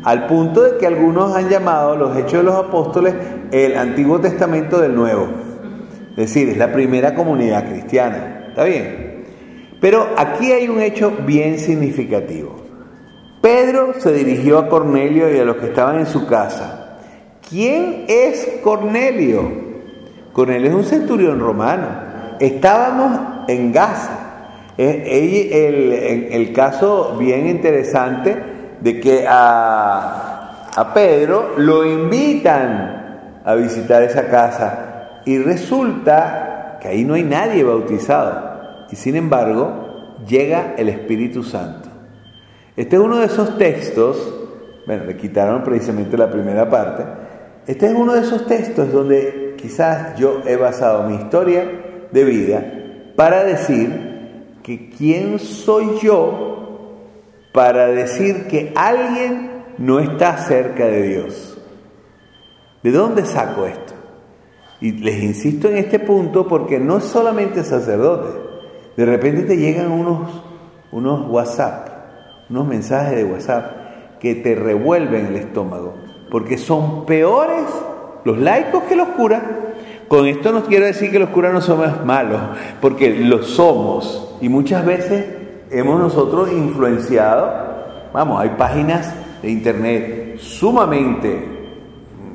Al punto de que algunos han llamado los Hechos de los Apóstoles el Antiguo Testamento del Nuevo. Es decir, es la primera comunidad cristiana. ¿Está bien? Pero aquí hay un hecho bien significativo. Pedro se dirigió a Cornelio y a los que estaban en su casa. ¿Quién es Cornelio? Cornelio es un centurión romano. Estábamos en Gaza. El, el, caso bien interesante de que a Pedro lo invitan a visitar esa casa y resulta que ahí no hay nadie bautizado. Y sin embargo, llega el Espíritu Santo. Este es uno de esos textos, bueno, le quitaron precisamente la primera parte, este es uno de esos textos donde quizás yo he basado mi historia de vida para decir que quién soy yo para decir que alguien no está cerca de Dios. ¿De dónde saco esto? Y les insisto en este punto porque no es solamente sacerdote. De repente te llegan unos, unos WhatsApp unos mensajes de WhatsApp que te revuelven el estómago, porque son peores los laicos que los curas. Con esto no quiero decir que los curas no somos malos, porque lo somos y muchas veces hemos nosotros influenciado, vamos, hay páginas de internet sumamente,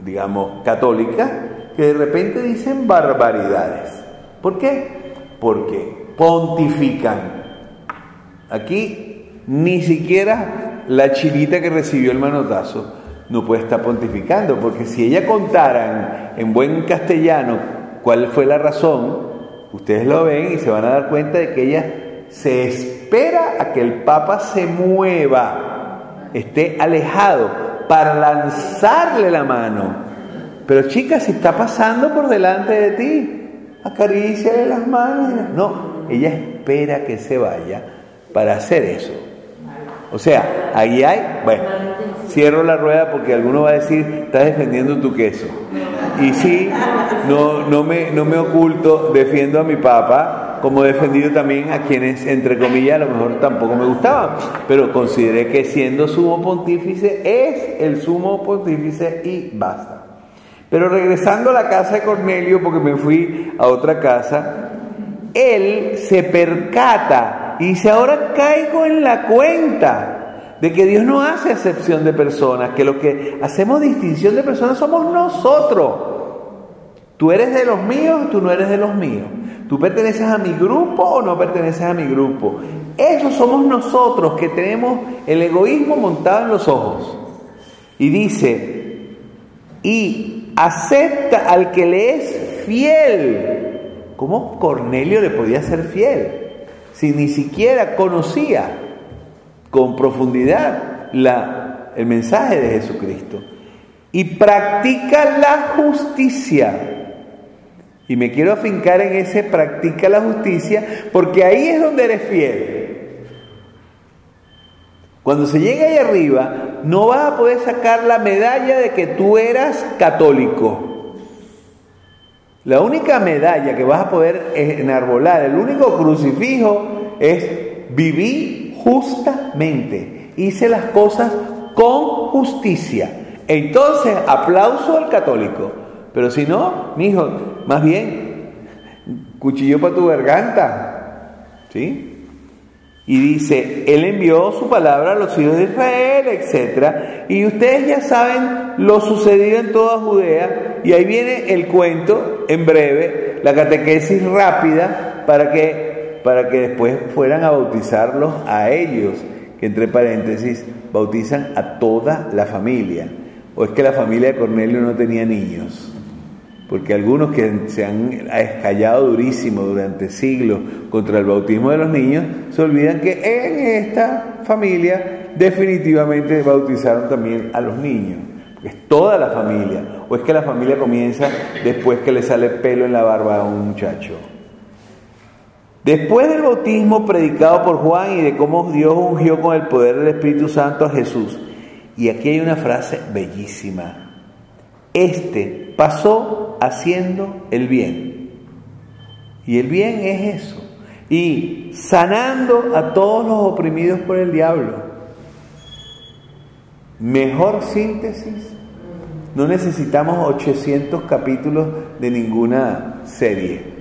digamos, católicas, que de repente dicen barbaridades. ¿Por qué? Porque pontifican. Aquí ni siquiera la chinita que recibió el manotazo no puede estar pontificando, porque si ella contaran en buen castellano cuál fue la razón, ustedes lo ven y se van a dar cuenta de que ella se espera a que el Papa se mueva, esté alejado, para lanzarle la mano. Pero chica, si está pasando por delante de ti, acaríciale las manos. No, ella espera que se vaya para hacer eso. O sea, ahí hay, bueno, cierro la rueda porque alguno va a decir, estás defendiendo tu queso. Y sí, no, no, me, no me oculto, defiendo a mi papá, como he defendido también a quienes, entre comillas, a lo mejor tampoco me gustaban, pero consideré que siendo sumo pontífice es el sumo pontífice y basta. Pero regresando a la casa de Cornelio, porque me fui a otra casa, él se percata y dice, ahora caigo en la cuenta de que Dios no hace excepción de personas, que lo que hacemos distinción de personas somos nosotros. Tú eres de los míos, tú no eres de los míos. Tú perteneces a mi grupo o no perteneces a mi grupo. Esos somos nosotros que tenemos el egoísmo montado en los ojos. Y dice, y acepta al que le es fiel. ¿Cómo Cornelio le podía ser fiel? Si ni siquiera conocía con profundidad la, el mensaje de Jesucristo. Y practica la justicia. Y me quiero afincar en ese practica la justicia porque ahí es donde eres fiel. Cuando se llega ahí arriba, no vas a poder sacar la medalla de que tú eras católico. La única medalla que vas a poder enarbolar, el único crucifijo es vivir justamente. Hice las cosas con justicia. Entonces, aplauso al católico. Pero si no, mi hijo, más bien, cuchillo para tu garganta. ¿Sí? Y dice, Él envió su palabra a los hijos de Israel, etc. Y ustedes ya saben lo sucedido en toda Judea. Y ahí viene el cuento, en breve, la catequesis rápida, para que, para que después fueran a bautizarlos a ellos, que entre paréntesis, bautizan a toda la familia. O es que la familia de Cornelio no tenía niños porque algunos que se han escallado durísimo durante siglos contra el bautismo de los niños, se olvidan que en esta familia definitivamente bautizaron también a los niños, es toda la familia, o es que la familia comienza después que le sale pelo en la barba a un muchacho. Después del bautismo predicado por Juan y de cómo Dios ungió con el poder del Espíritu Santo a Jesús, y aquí hay una frase bellísima, este pasó haciendo el bien. Y el bien es eso. Y sanando a todos los oprimidos por el diablo. Mejor síntesis. No necesitamos 800 capítulos de ninguna serie.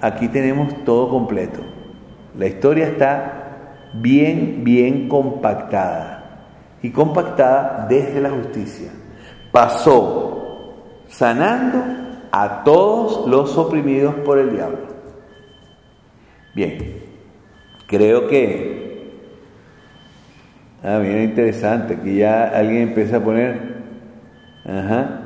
Aquí tenemos todo completo. La historia está bien, bien compactada. Y compactada desde la justicia pasó sanando a todos los oprimidos por el diablo. Bien, creo que... Ah, bien interesante, aquí ya alguien empieza a poner... Ajá.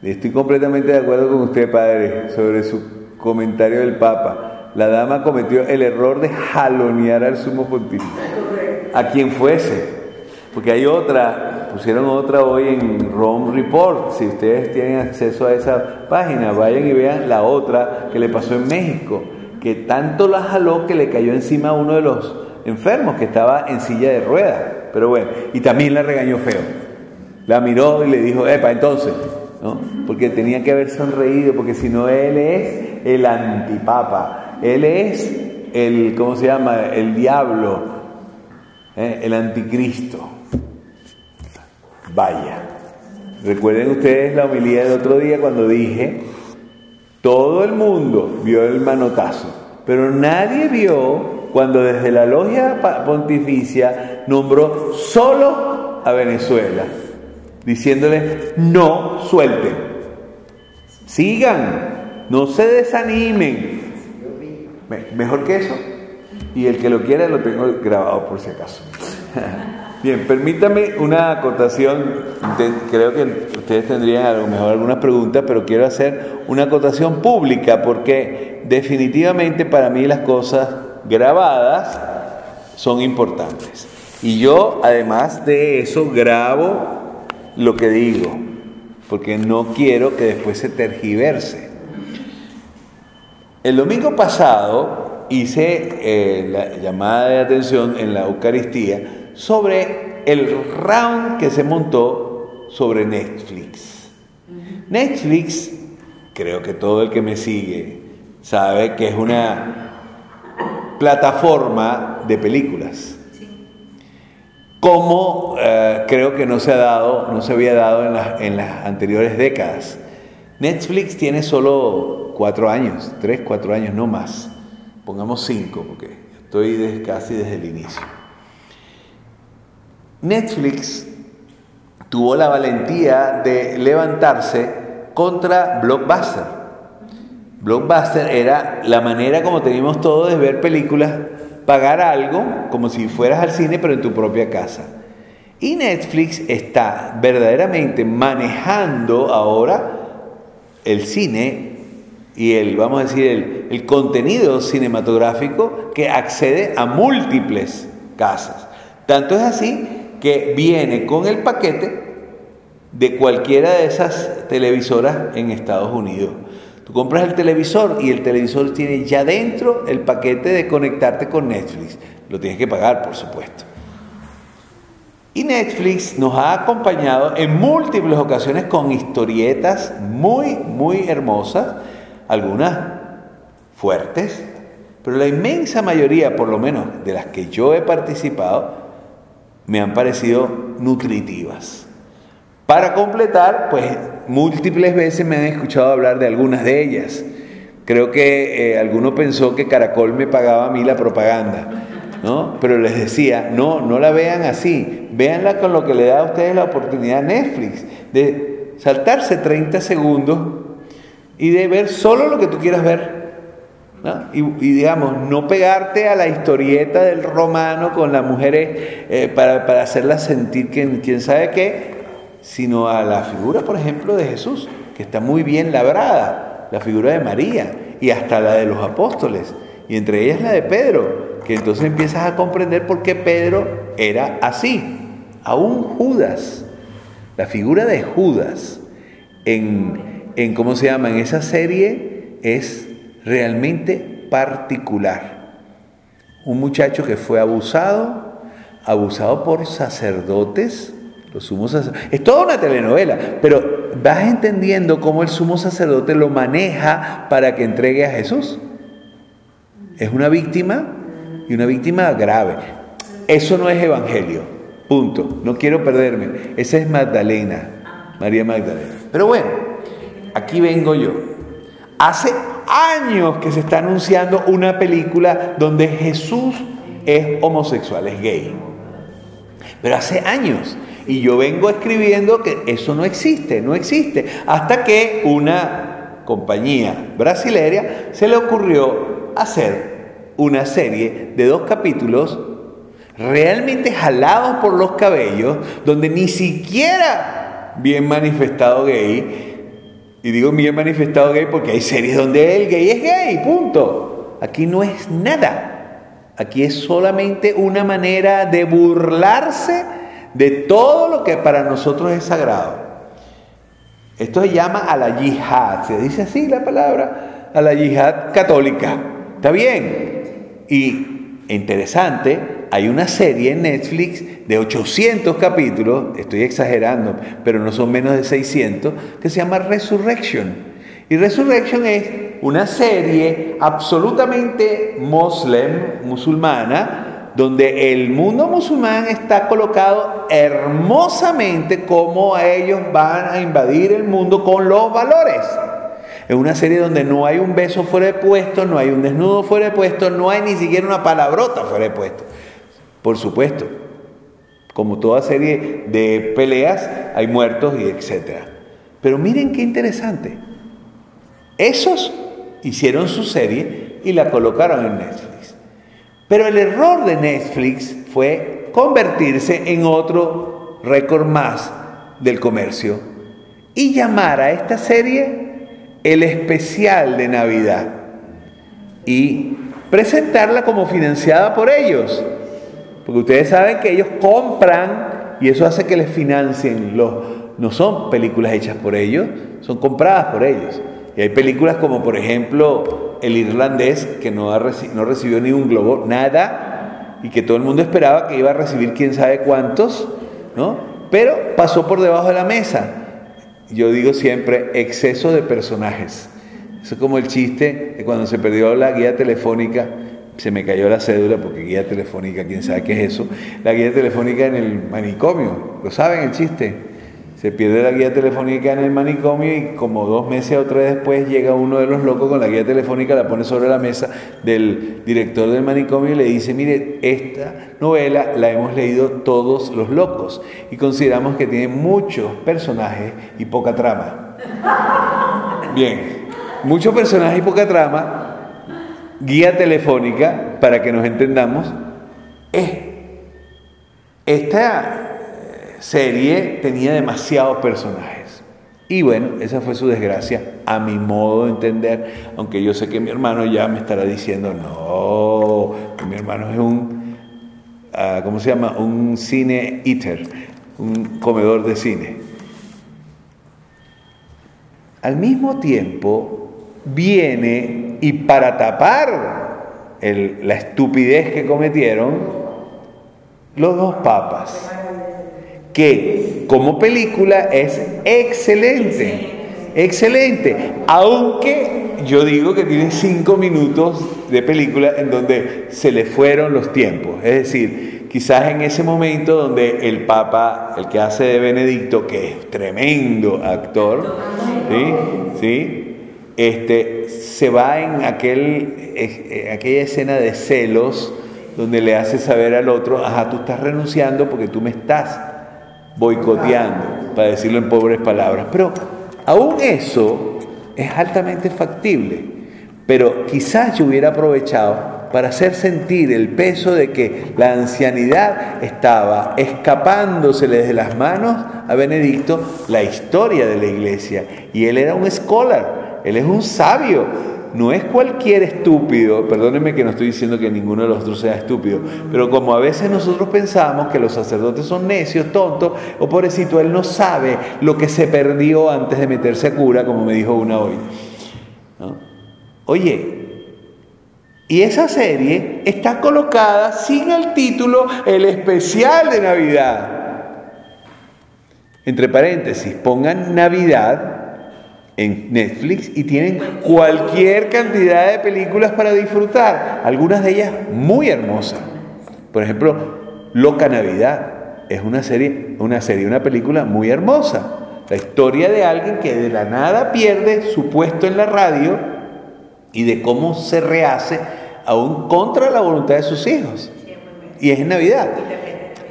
Estoy completamente de acuerdo con usted, padre, sobre su comentario del Papa. La dama cometió el error de jalonear al sumo pontífice, a quien fuese, porque hay otra pusieron otra hoy en Rome Report. Si ustedes tienen acceso a esa página, vayan y vean la otra que le pasó en México, que tanto la jaló que le cayó encima a uno de los enfermos que estaba en silla de ruedas. Pero bueno, y también la regañó feo. La miró y le dijo, epa, entonces, ¿no? Porque tenía que haber sonreído, porque si no, él es el antipapa, él es el, ¿cómo se llama? El diablo, ¿eh? el anticristo. Vaya. Recuerden ustedes la homilía de otro día cuando dije, todo el mundo vio el manotazo, pero nadie vio cuando desde la logia pontificia nombró solo a Venezuela, diciéndole, no suelten, sigan, no se desanimen. Mejor que eso. Y el que lo quiera lo tengo grabado por si acaso. Bien, permítame una acotación. Creo que ustedes tendrían a lo mejor algunas preguntas, pero quiero hacer una acotación pública porque definitivamente para mí las cosas grabadas son importantes. Y yo, además de eso, grabo lo que digo, porque no quiero que después se tergiverse. El domingo pasado hice eh, la llamada de atención en la Eucaristía sobre el round que se montó sobre Netflix. Netflix, creo que todo el que me sigue sabe que es una plataforma de películas. Como eh, creo que no se ha dado, no se había dado en, en las anteriores décadas. Netflix tiene solo cuatro años, tres, cuatro años, no más. Pongamos cinco, porque estoy casi desde el inicio. Netflix tuvo la valentía de levantarse contra Blockbuster. Blockbuster era la manera como teníamos todos de ver películas, pagar algo como si fueras al cine pero en tu propia casa. Y Netflix está verdaderamente manejando ahora el cine y el, vamos a decir, el, contenido cinematográfico que accede a múltiples casas. Tanto es así que viene con el paquete de cualquiera de esas televisoras en Estados Unidos. Tú compras el televisor y el televisor tiene ya dentro el paquete de conectarte con Netflix. Lo tienes que pagar, por supuesto. Y Netflix nos ha acompañado en múltiples ocasiones con historietas muy, muy hermosas, algunas fuertes, pero la inmensa mayoría, por lo menos de las que yo he participado, me han parecido nutritivas. Para completar, pues múltiples veces me han escuchado hablar de algunas de ellas. Creo que eh, alguno pensó que Caracol me pagaba a mí la propaganda, ¿no? Pero les decía, no, no la vean así, véanla con lo que le da a ustedes la oportunidad Netflix, de saltarse 30 segundos y de ver solo lo que tú quieras ver. Y, digamos, no pegarte a la historieta del romano con las mujeres eh, para, para hacerlas sentir que quién sabe qué, sino a la figura, por ejemplo, de Jesús, que está muy bien labrada, la figura de María y hasta la de los apóstoles, y entre ellas la de Pedro, que entonces empiezas a comprender por qué Pedro era así. Aún Judas, la figura de Judas en, en ¿cómo se llama? En esa serie es realmente particular. Un muchacho que fue abusado, abusado por sacerdotes, los sumos Es toda una telenovela, pero vas entendiendo cómo el sumo sacerdote lo maneja para que entregue a Jesús. Es una víctima y una víctima grave. Eso no es evangelio. Punto. No quiero perderme. Esa es Magdalena, María Magdalena. Pero bueno, aquí vengo yo. Hace años que se está anunciando una película donde Jesús es homosexual, es gay. Pero hace años. Y yo vengo escribiendo que eso no existe, no existe. Hasta que una compañía brasileña se le ocurrió hacer una serie de dos capítulos realmente jalados por los cabellos, donde ni siquiera bien manifestado gay, y digo bien manifestado gay porque hay series donde el gay es gay, punto. Aquí no es nada. Aquí es solamente una manera de burlarse de todo lo que para nosotros es sagrado. Esto se llama a la yihad, se dice así la palabra, a la yihad católica. ¿Está bien? Y interesante, hay una serie en Netflix de 800 capítulos, estoy exagerando, pero no son menos de 600, que se llama Resurrection. Y Resurrection es una serie absolutamente musulmana, musulmana, donde el mundo musulmán está colocado hermosamente como ellos van a invadir el mundo con los valores. Es una serie donde no hay un beso fuera de puesto, no hay un desnudo fuera de puesto, no hay ni siquiera una palabrota fuera de puesto. Por supuesto, como toda serie de peleas, hay muertos y etcétera. Pero miren qué interesante. Esos hicieron su serie y la colocaron en Netflix. Pero el error de Netflix fue convertirse en otro récord más del comercio y llamar a esta serie el especial de Navidad y presentarla como financiada por ellos. Porque ustedes saben que ellos compran y eso hace que les financien los no son películas hechas por ellos, son compradas por ellos. Y hay películas como por ejemplo El Irlandés, que no, ha no recibió ni un globo, nada, y que todo el mundo esperaba que iba a recibir quién sabe cuántos, ¿no? Pero pasó por debajo de la mesa. Yo digo siempre, exceso de personajes. Eso es como el chiste de cuando se perdió la guía telefónica, se me cayó la cédula porque guía telefónica, quién sabe qué es eso, la guía telefónica en el manicomio, ¿lo saben el chiste? Se pierde la guía telefónica en el manicomio y como dos meses o tres después llega uno de los locos con la guía telefónica, la pone sobre la mesa del director del manicomio y le dice, mire, esta novela la hemos leído todos los locos y consideramos que tiene muchos personajes y poca trama. Bien, muchos personajes y poca trama, guía telefónica, para que nos entendamos, esta serie tenía demasiados personajes. Y bueno, esa fue su desgracia, a mi modo de entender, aunque yo sé que mi hermano ya me estará diciendo, no, mi hermano es un, ah, ¿cómo se llama? Un cine eater, un comedor de cine. Al mismo tiempo, viene y para tapar la estupidez que cometieron, los dos papas que como película es excelente, excelente, aunque yo digo que tiene cinco minutos de película en donde se le fueron los tiempos, es decir, quizás en ese momento donde el Papa, el que hace de Benedicto, que es tremendo actor, ¿sí? Este, se va en aquel, eh, aquella escena de celos donde le hace saber al otro, ajá, tú estás renunciando porque tú me estás boicoteando, para decirlo en pobres palabras. Pero aún eso es altamente factible. Pero quizás yo hubiera aprovechado para hacer sentir el peso de que la ancianidad estaba escapándosele de las manos a Benedicto la historia de la iglesia. Y él era un scholar, él es un sabio, no es cualquier estúpido, perdónenme que no estoy diciendo que ninguno de los otros sea estúpido, pero como a veces nosotros pensamos que los sacerdotes son necios, tontos, o pobrecito, él no sabe lo que se perdió antes de meterse a cura, como me dijo una hoy. Oye, y esa serie está colocada sin el título El especial de Navidad. Entre paréntesis, pongan Navidad en Netflix y tienen cualquier cantidad de películas para disfrutar, algunas de ellas muy hermosas. Por ejemplo, Loca Navidad es una serie, una serie, una película muy hermosa. La historia de alguien que de la nada pierde su puesto en la radio y de cómo se rehace aún contra la voluntad de sus hijos. Y es en Navidad.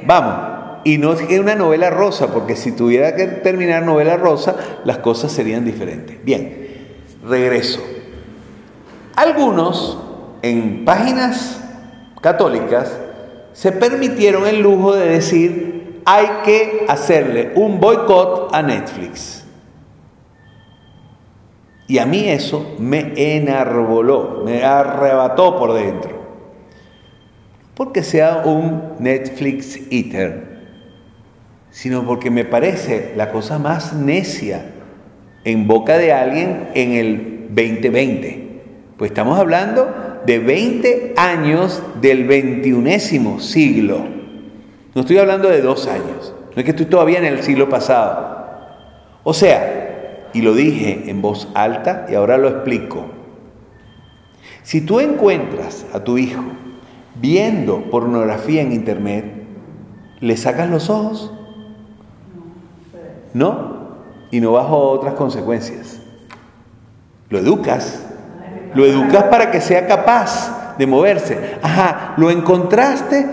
Vamos, y no es una novela rosa, porque si tuviera que terminar novela rosa, las cosas serían diferentes. Bien, regreso. Algunos en páginas católicas se permitieron el lujo de decir hay que hacerle un boicot a Netflix. Y a mí eso me enarboló, me arrebató por dentro. Porque sea un Netflix eater sino porque me parece la cosa más necia en boca de alguien en el 2020. Pues estamos hablando de 20 años del 21 siglo. No estoy hablando de dos años. No es que estoy todavía en el siglo pasado. O sea, y lo dije en voz alta y ahora lo explico. Si tú encuentras a tu hijo viendo pornografía en internet, ¿le sacas los ojos? No, y no bajo otras consecuencias. Lo educas, lo educas para que sea capaz de moverse. Ajá, lo encontraste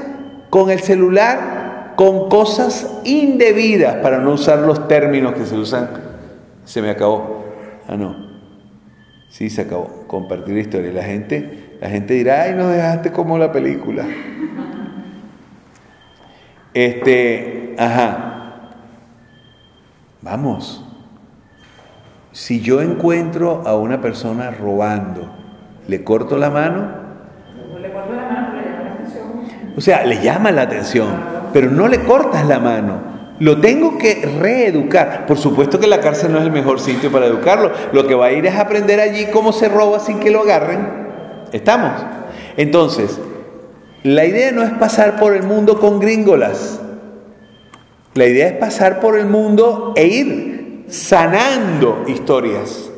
con el celular con cosas indebidas, para no usar los términos que se usan. Se me acabó. Ah, no. Sí, se acabó. Compartir historia. La gente, la gente dirá, ay, no dejaste como la película. Este, ajá. Vamos, si yo encuentro a una persona robando, ¿le corto la mano? Le corto la mano, le llama la atención. O sea, le llama la atención, pero no le cortas la mano. Lo tengo que reeducar. Por supuesto que la cárcel no es el mejor sitio para educarlo. Lo que va a ir es aprender allí cómo se roba sin que lo agarren. ¿Estamos? Entonces, la idea no es pasar por el mundo con gringolas. La idea es pasar por el mundo e ir sanando historias,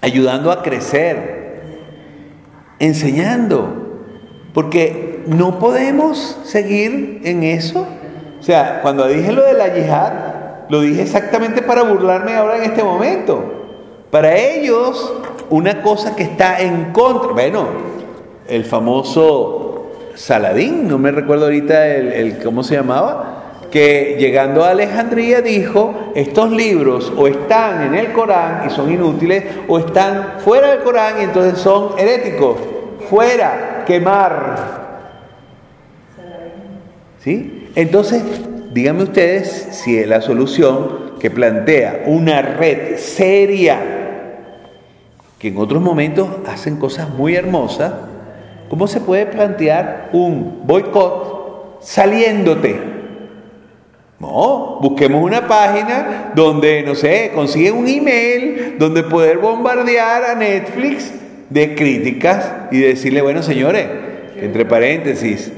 ayudando a crecer, enseñando, porque no podemos seguir en eso. O sea, cuando dije lo de la yihad, lo dije exactamente para burlarme ahora en este momento. Para ellos, una cosa que está en contra, bueno, el famoso Saladín, no me recuerdo ahorita el, cómo se llamaba, que llegando a Alejandría dijo, estos libros o están en el Corán y son inútiles, o están fuera del Corán y entonces son heréticos. Fuera, quemar. ¿Sí? Entonces, díganme ustedes si la solución que plantea una red seria, que en otros momentos hacen cosas muy hermosas, ¿cómo se puede plantear un boicot saliéndote? No, busquemos una página donde, no sé, consiguen un email donde poder bombardear a Netflix de críticas y decirle, bueno, señores, entre paréntesis,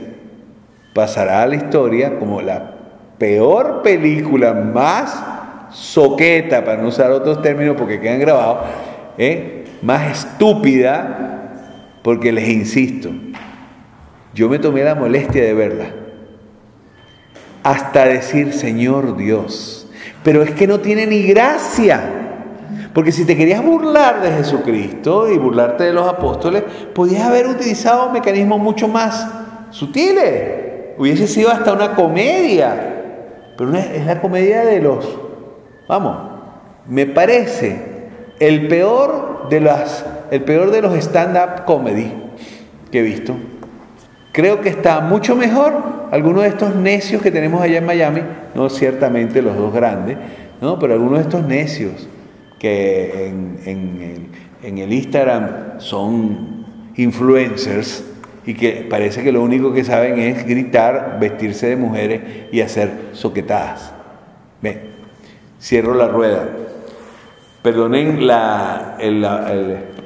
pasará a la historia como la peor película más soqueta, para no usar otros términos porque quedan grabados, ¿eh? más estúpida, porque les insisto, yo me tomé la molestia de verla hasta decir, Señor Dios. Pero es que no tiene ni gracia. Porque si te querías burlar de Jesucristo y burlarte de los apóstoles, podías haber utilizado mecanismos mucho más sutiles. Hubiese sido hasta una comedia. Pero es la comedia de los, vamos, me parece el peor de el peor de los stand-up comedy que he visto. Creo que está mucho mejor algunos de estos necios que tenemos allá en Miami, no ciertamente los dos grandes, ¿no? pero algunos de estos necios que en, el Instagram son influencers y que parece que lo único que saben es gritar, vestirse de mujeres y hacer soquetadas. Ven, cierro la rueda. Perdonen la,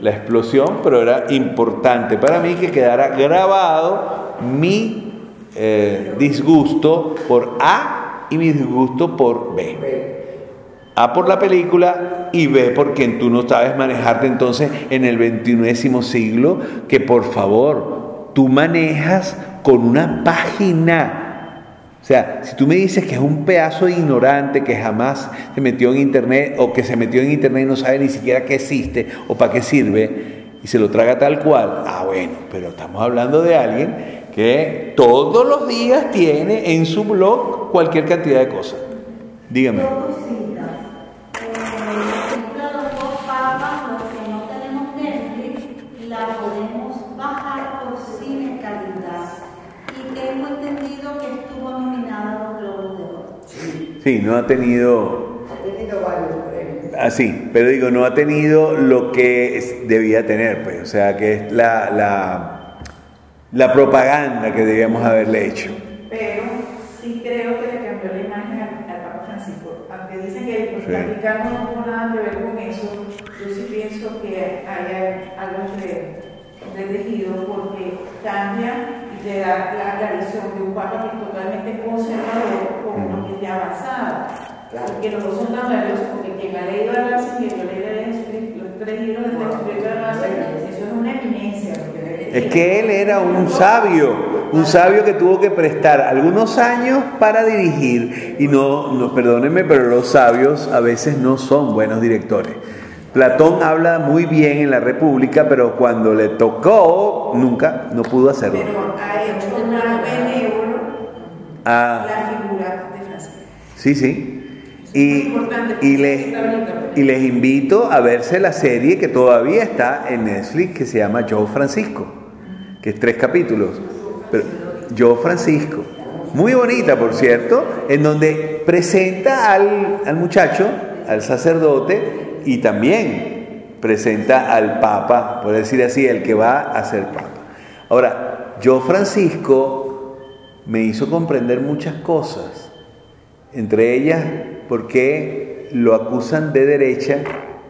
la explosión, pero era importante para mí que quedara grabado mi eh, disgusto por A y mi disgusto por B. A por la película y B porque tú no sabes manejarte entonces en el 21 siglo, que por favor, tú manejas con una página o sea, si tú me dices que es un pedazo de ignorante que jamás se metió en internet o que se metió en internet y no sabe ni siquiera qué existe o para qué sirve y se lo traga tal cual, ah bueno, pero estamos hablando de alguien que todos los días tiene en su blog cualquier cantidad de cosas. Dígame. Sí, no ha tenido... Ha tenido varios premios. Ah, sí, pero digo, no ha tenido lo que debía tener, pues, o sea, que es la, la, la propaganda que debíamos haberle hecho. Pero sí creo que le cambió la imagen al, Papa Francisco. Aunque dicen que el Vaticano no tuvo nada que ver con eso, yo sí pienso que hay algo de, de tejido porque cambia de dar la, visión de un papa que es totalmente conservador es avanzado. Claro. Que dos son tan valiosos porque quien ha leído a la que yo leí los tres libros de Jesucristo de la eso es una eminencia. Es que él era un sabio, un sabio que tuvo que prestar algunos años para dirigir. Y no, no perdónenme, pero los sabios a veces no son buenos directores. Platón habla muy bien en la República, pero cuando le tocó, nunca, no pudo hacerlo. Pero ha hecho una benévolo ah. la figura de Francisco. Sí, sí. Y, y, les, y les invito a verse la serie que todavía está en Netflix, que se llama Yo Francisco, que es tres capítulos. Pero, Yo Francisco. Muy bonita, por cierto, en donde presenta al, al muchacho, al sacerdote, y también presenta al Papa, por decir así, el que va a ser Papa. Ahora, yo Francisco me hizo comprender muchas cosas, entre ellas porque lo acusan de derecha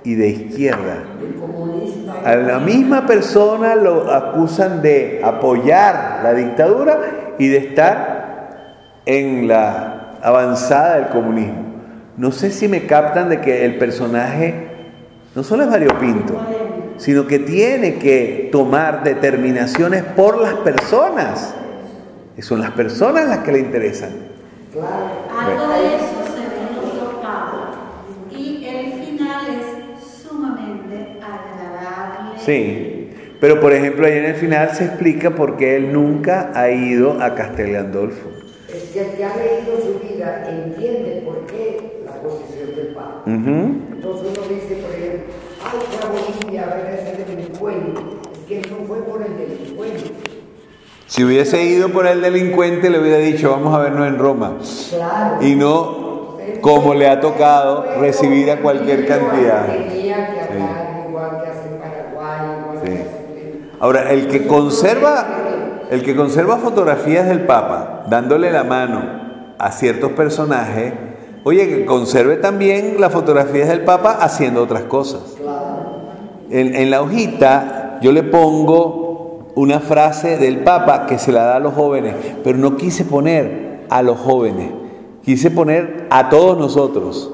y de izquierda. A la misma persona lo acusan de apoyar la dictadura y de estar en la avanzada del comunismo. No sé si me captan de que el personaje no solo es variopinto, sino que tiene que tomar determinaciones por las personas. Y son las personas las que le interesan. Algo de eso se ve en otro Pablo. Y el final es sumamente agradable. Sí. Pero por ejemplo, ahí en el final se explica por qué él nunca ha ido a Castel Gandolfo. Es que el que ha leído su vida entiende por qué la posición del Papa. Entonces uno dice, por ejemplo, ay, esa Bolivia, a ver, ese de mi es que no fue por el delito si hubiese ido por el delincuente le hubiera dicho vamos a vernos en Roma. Claro. Y no como le ha tocado recibir a cualquier cantidad. Sí. Ahora, el que conserva, el que conserva fotografías del Papa dándole la mano a ciertos personajes, oye, que conserve también las fotografías del Papa haciendo otras cosas. En, en la hojita yo le pongo una frase del Papa que se la da a los jóvenes, pero no quise poner a los jóvenes, quise poner a todos nosotros.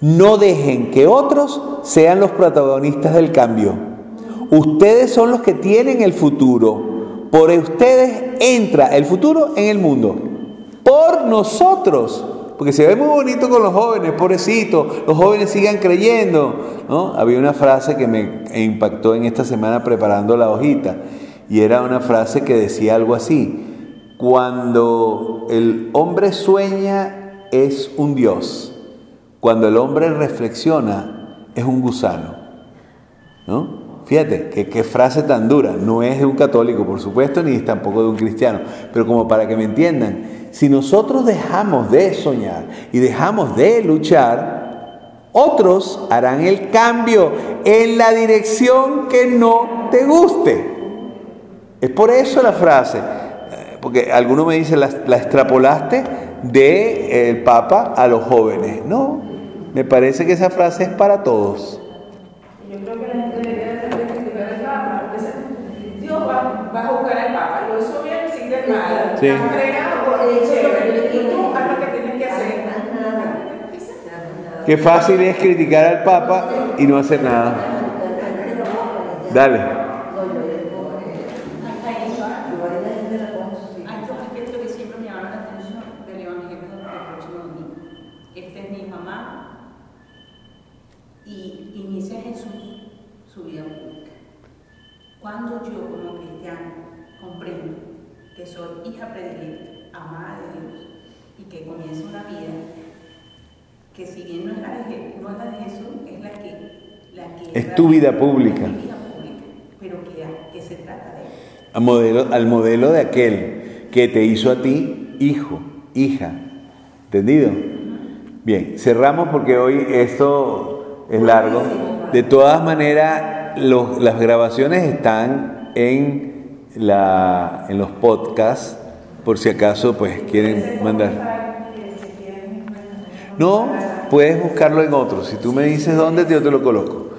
No dejen que otros sean los protagonistas del cambio. Ustedes son los que tienen el futuro. Por ustedes entra el futuro en el mundo. Por nosotros. Porque se ve muy bonito con los jóvenes, pobrecito, los jóvenes sigan creyendo. ¿no? Había una frase que me impactó en esta semana preparando la hojita. Y era una frase que decía algo así. Cuando el hombre sueña es un Dios. Cuando el hombre reflexiona es un gusano. ¿No? Fíjate, que, qué frase tan dura. No es de un católico, por supuesto, ni tampoco de un cristiano. Pero como para que me entiendan, si nosotros dejamos de soñar y dejamos de luchar, otros harán el cambio en la dirección que no te guste. Es por eso la frase. Eh, Porque alguno me dice, la, la extrapolaste de el Papa a los jóvenes. No, me parece que esa frase es para todos. Yo creo que la gente debería criticar al Papa. Dios va, va a juzgar al Papa. Lo hizo bien, hiciste mal. Sí. Y tú haz lo que tienes que hacer. Qué fácil es criticar al Papa y no hacer nada. Dale. Hay dos aspectos que siempre me llaman la atención del Evangelio del próximo domingo. Esta es mi mamá y inicia Jesús su vida pública. Cuando yo como cristiano comprendo que soy hija predilecta, amada de Dios y que comienza una vida que si bien no es la de, no es la de Jesús, es la que... La que Es tu vida pública. Pero que, que se trata de él. Al modelo, al modelo de aquel que te hizo a ti hijo, hija. ¿Entendido? Bien, cerramos porque hoy esto es largo. De todas maneras, los- las grabaciones están en, la, en los podcasts, por si acaso pues quieren mandar. No, puedes buscarlo en otro. Si tú me dices dónde, yo te lo coloco.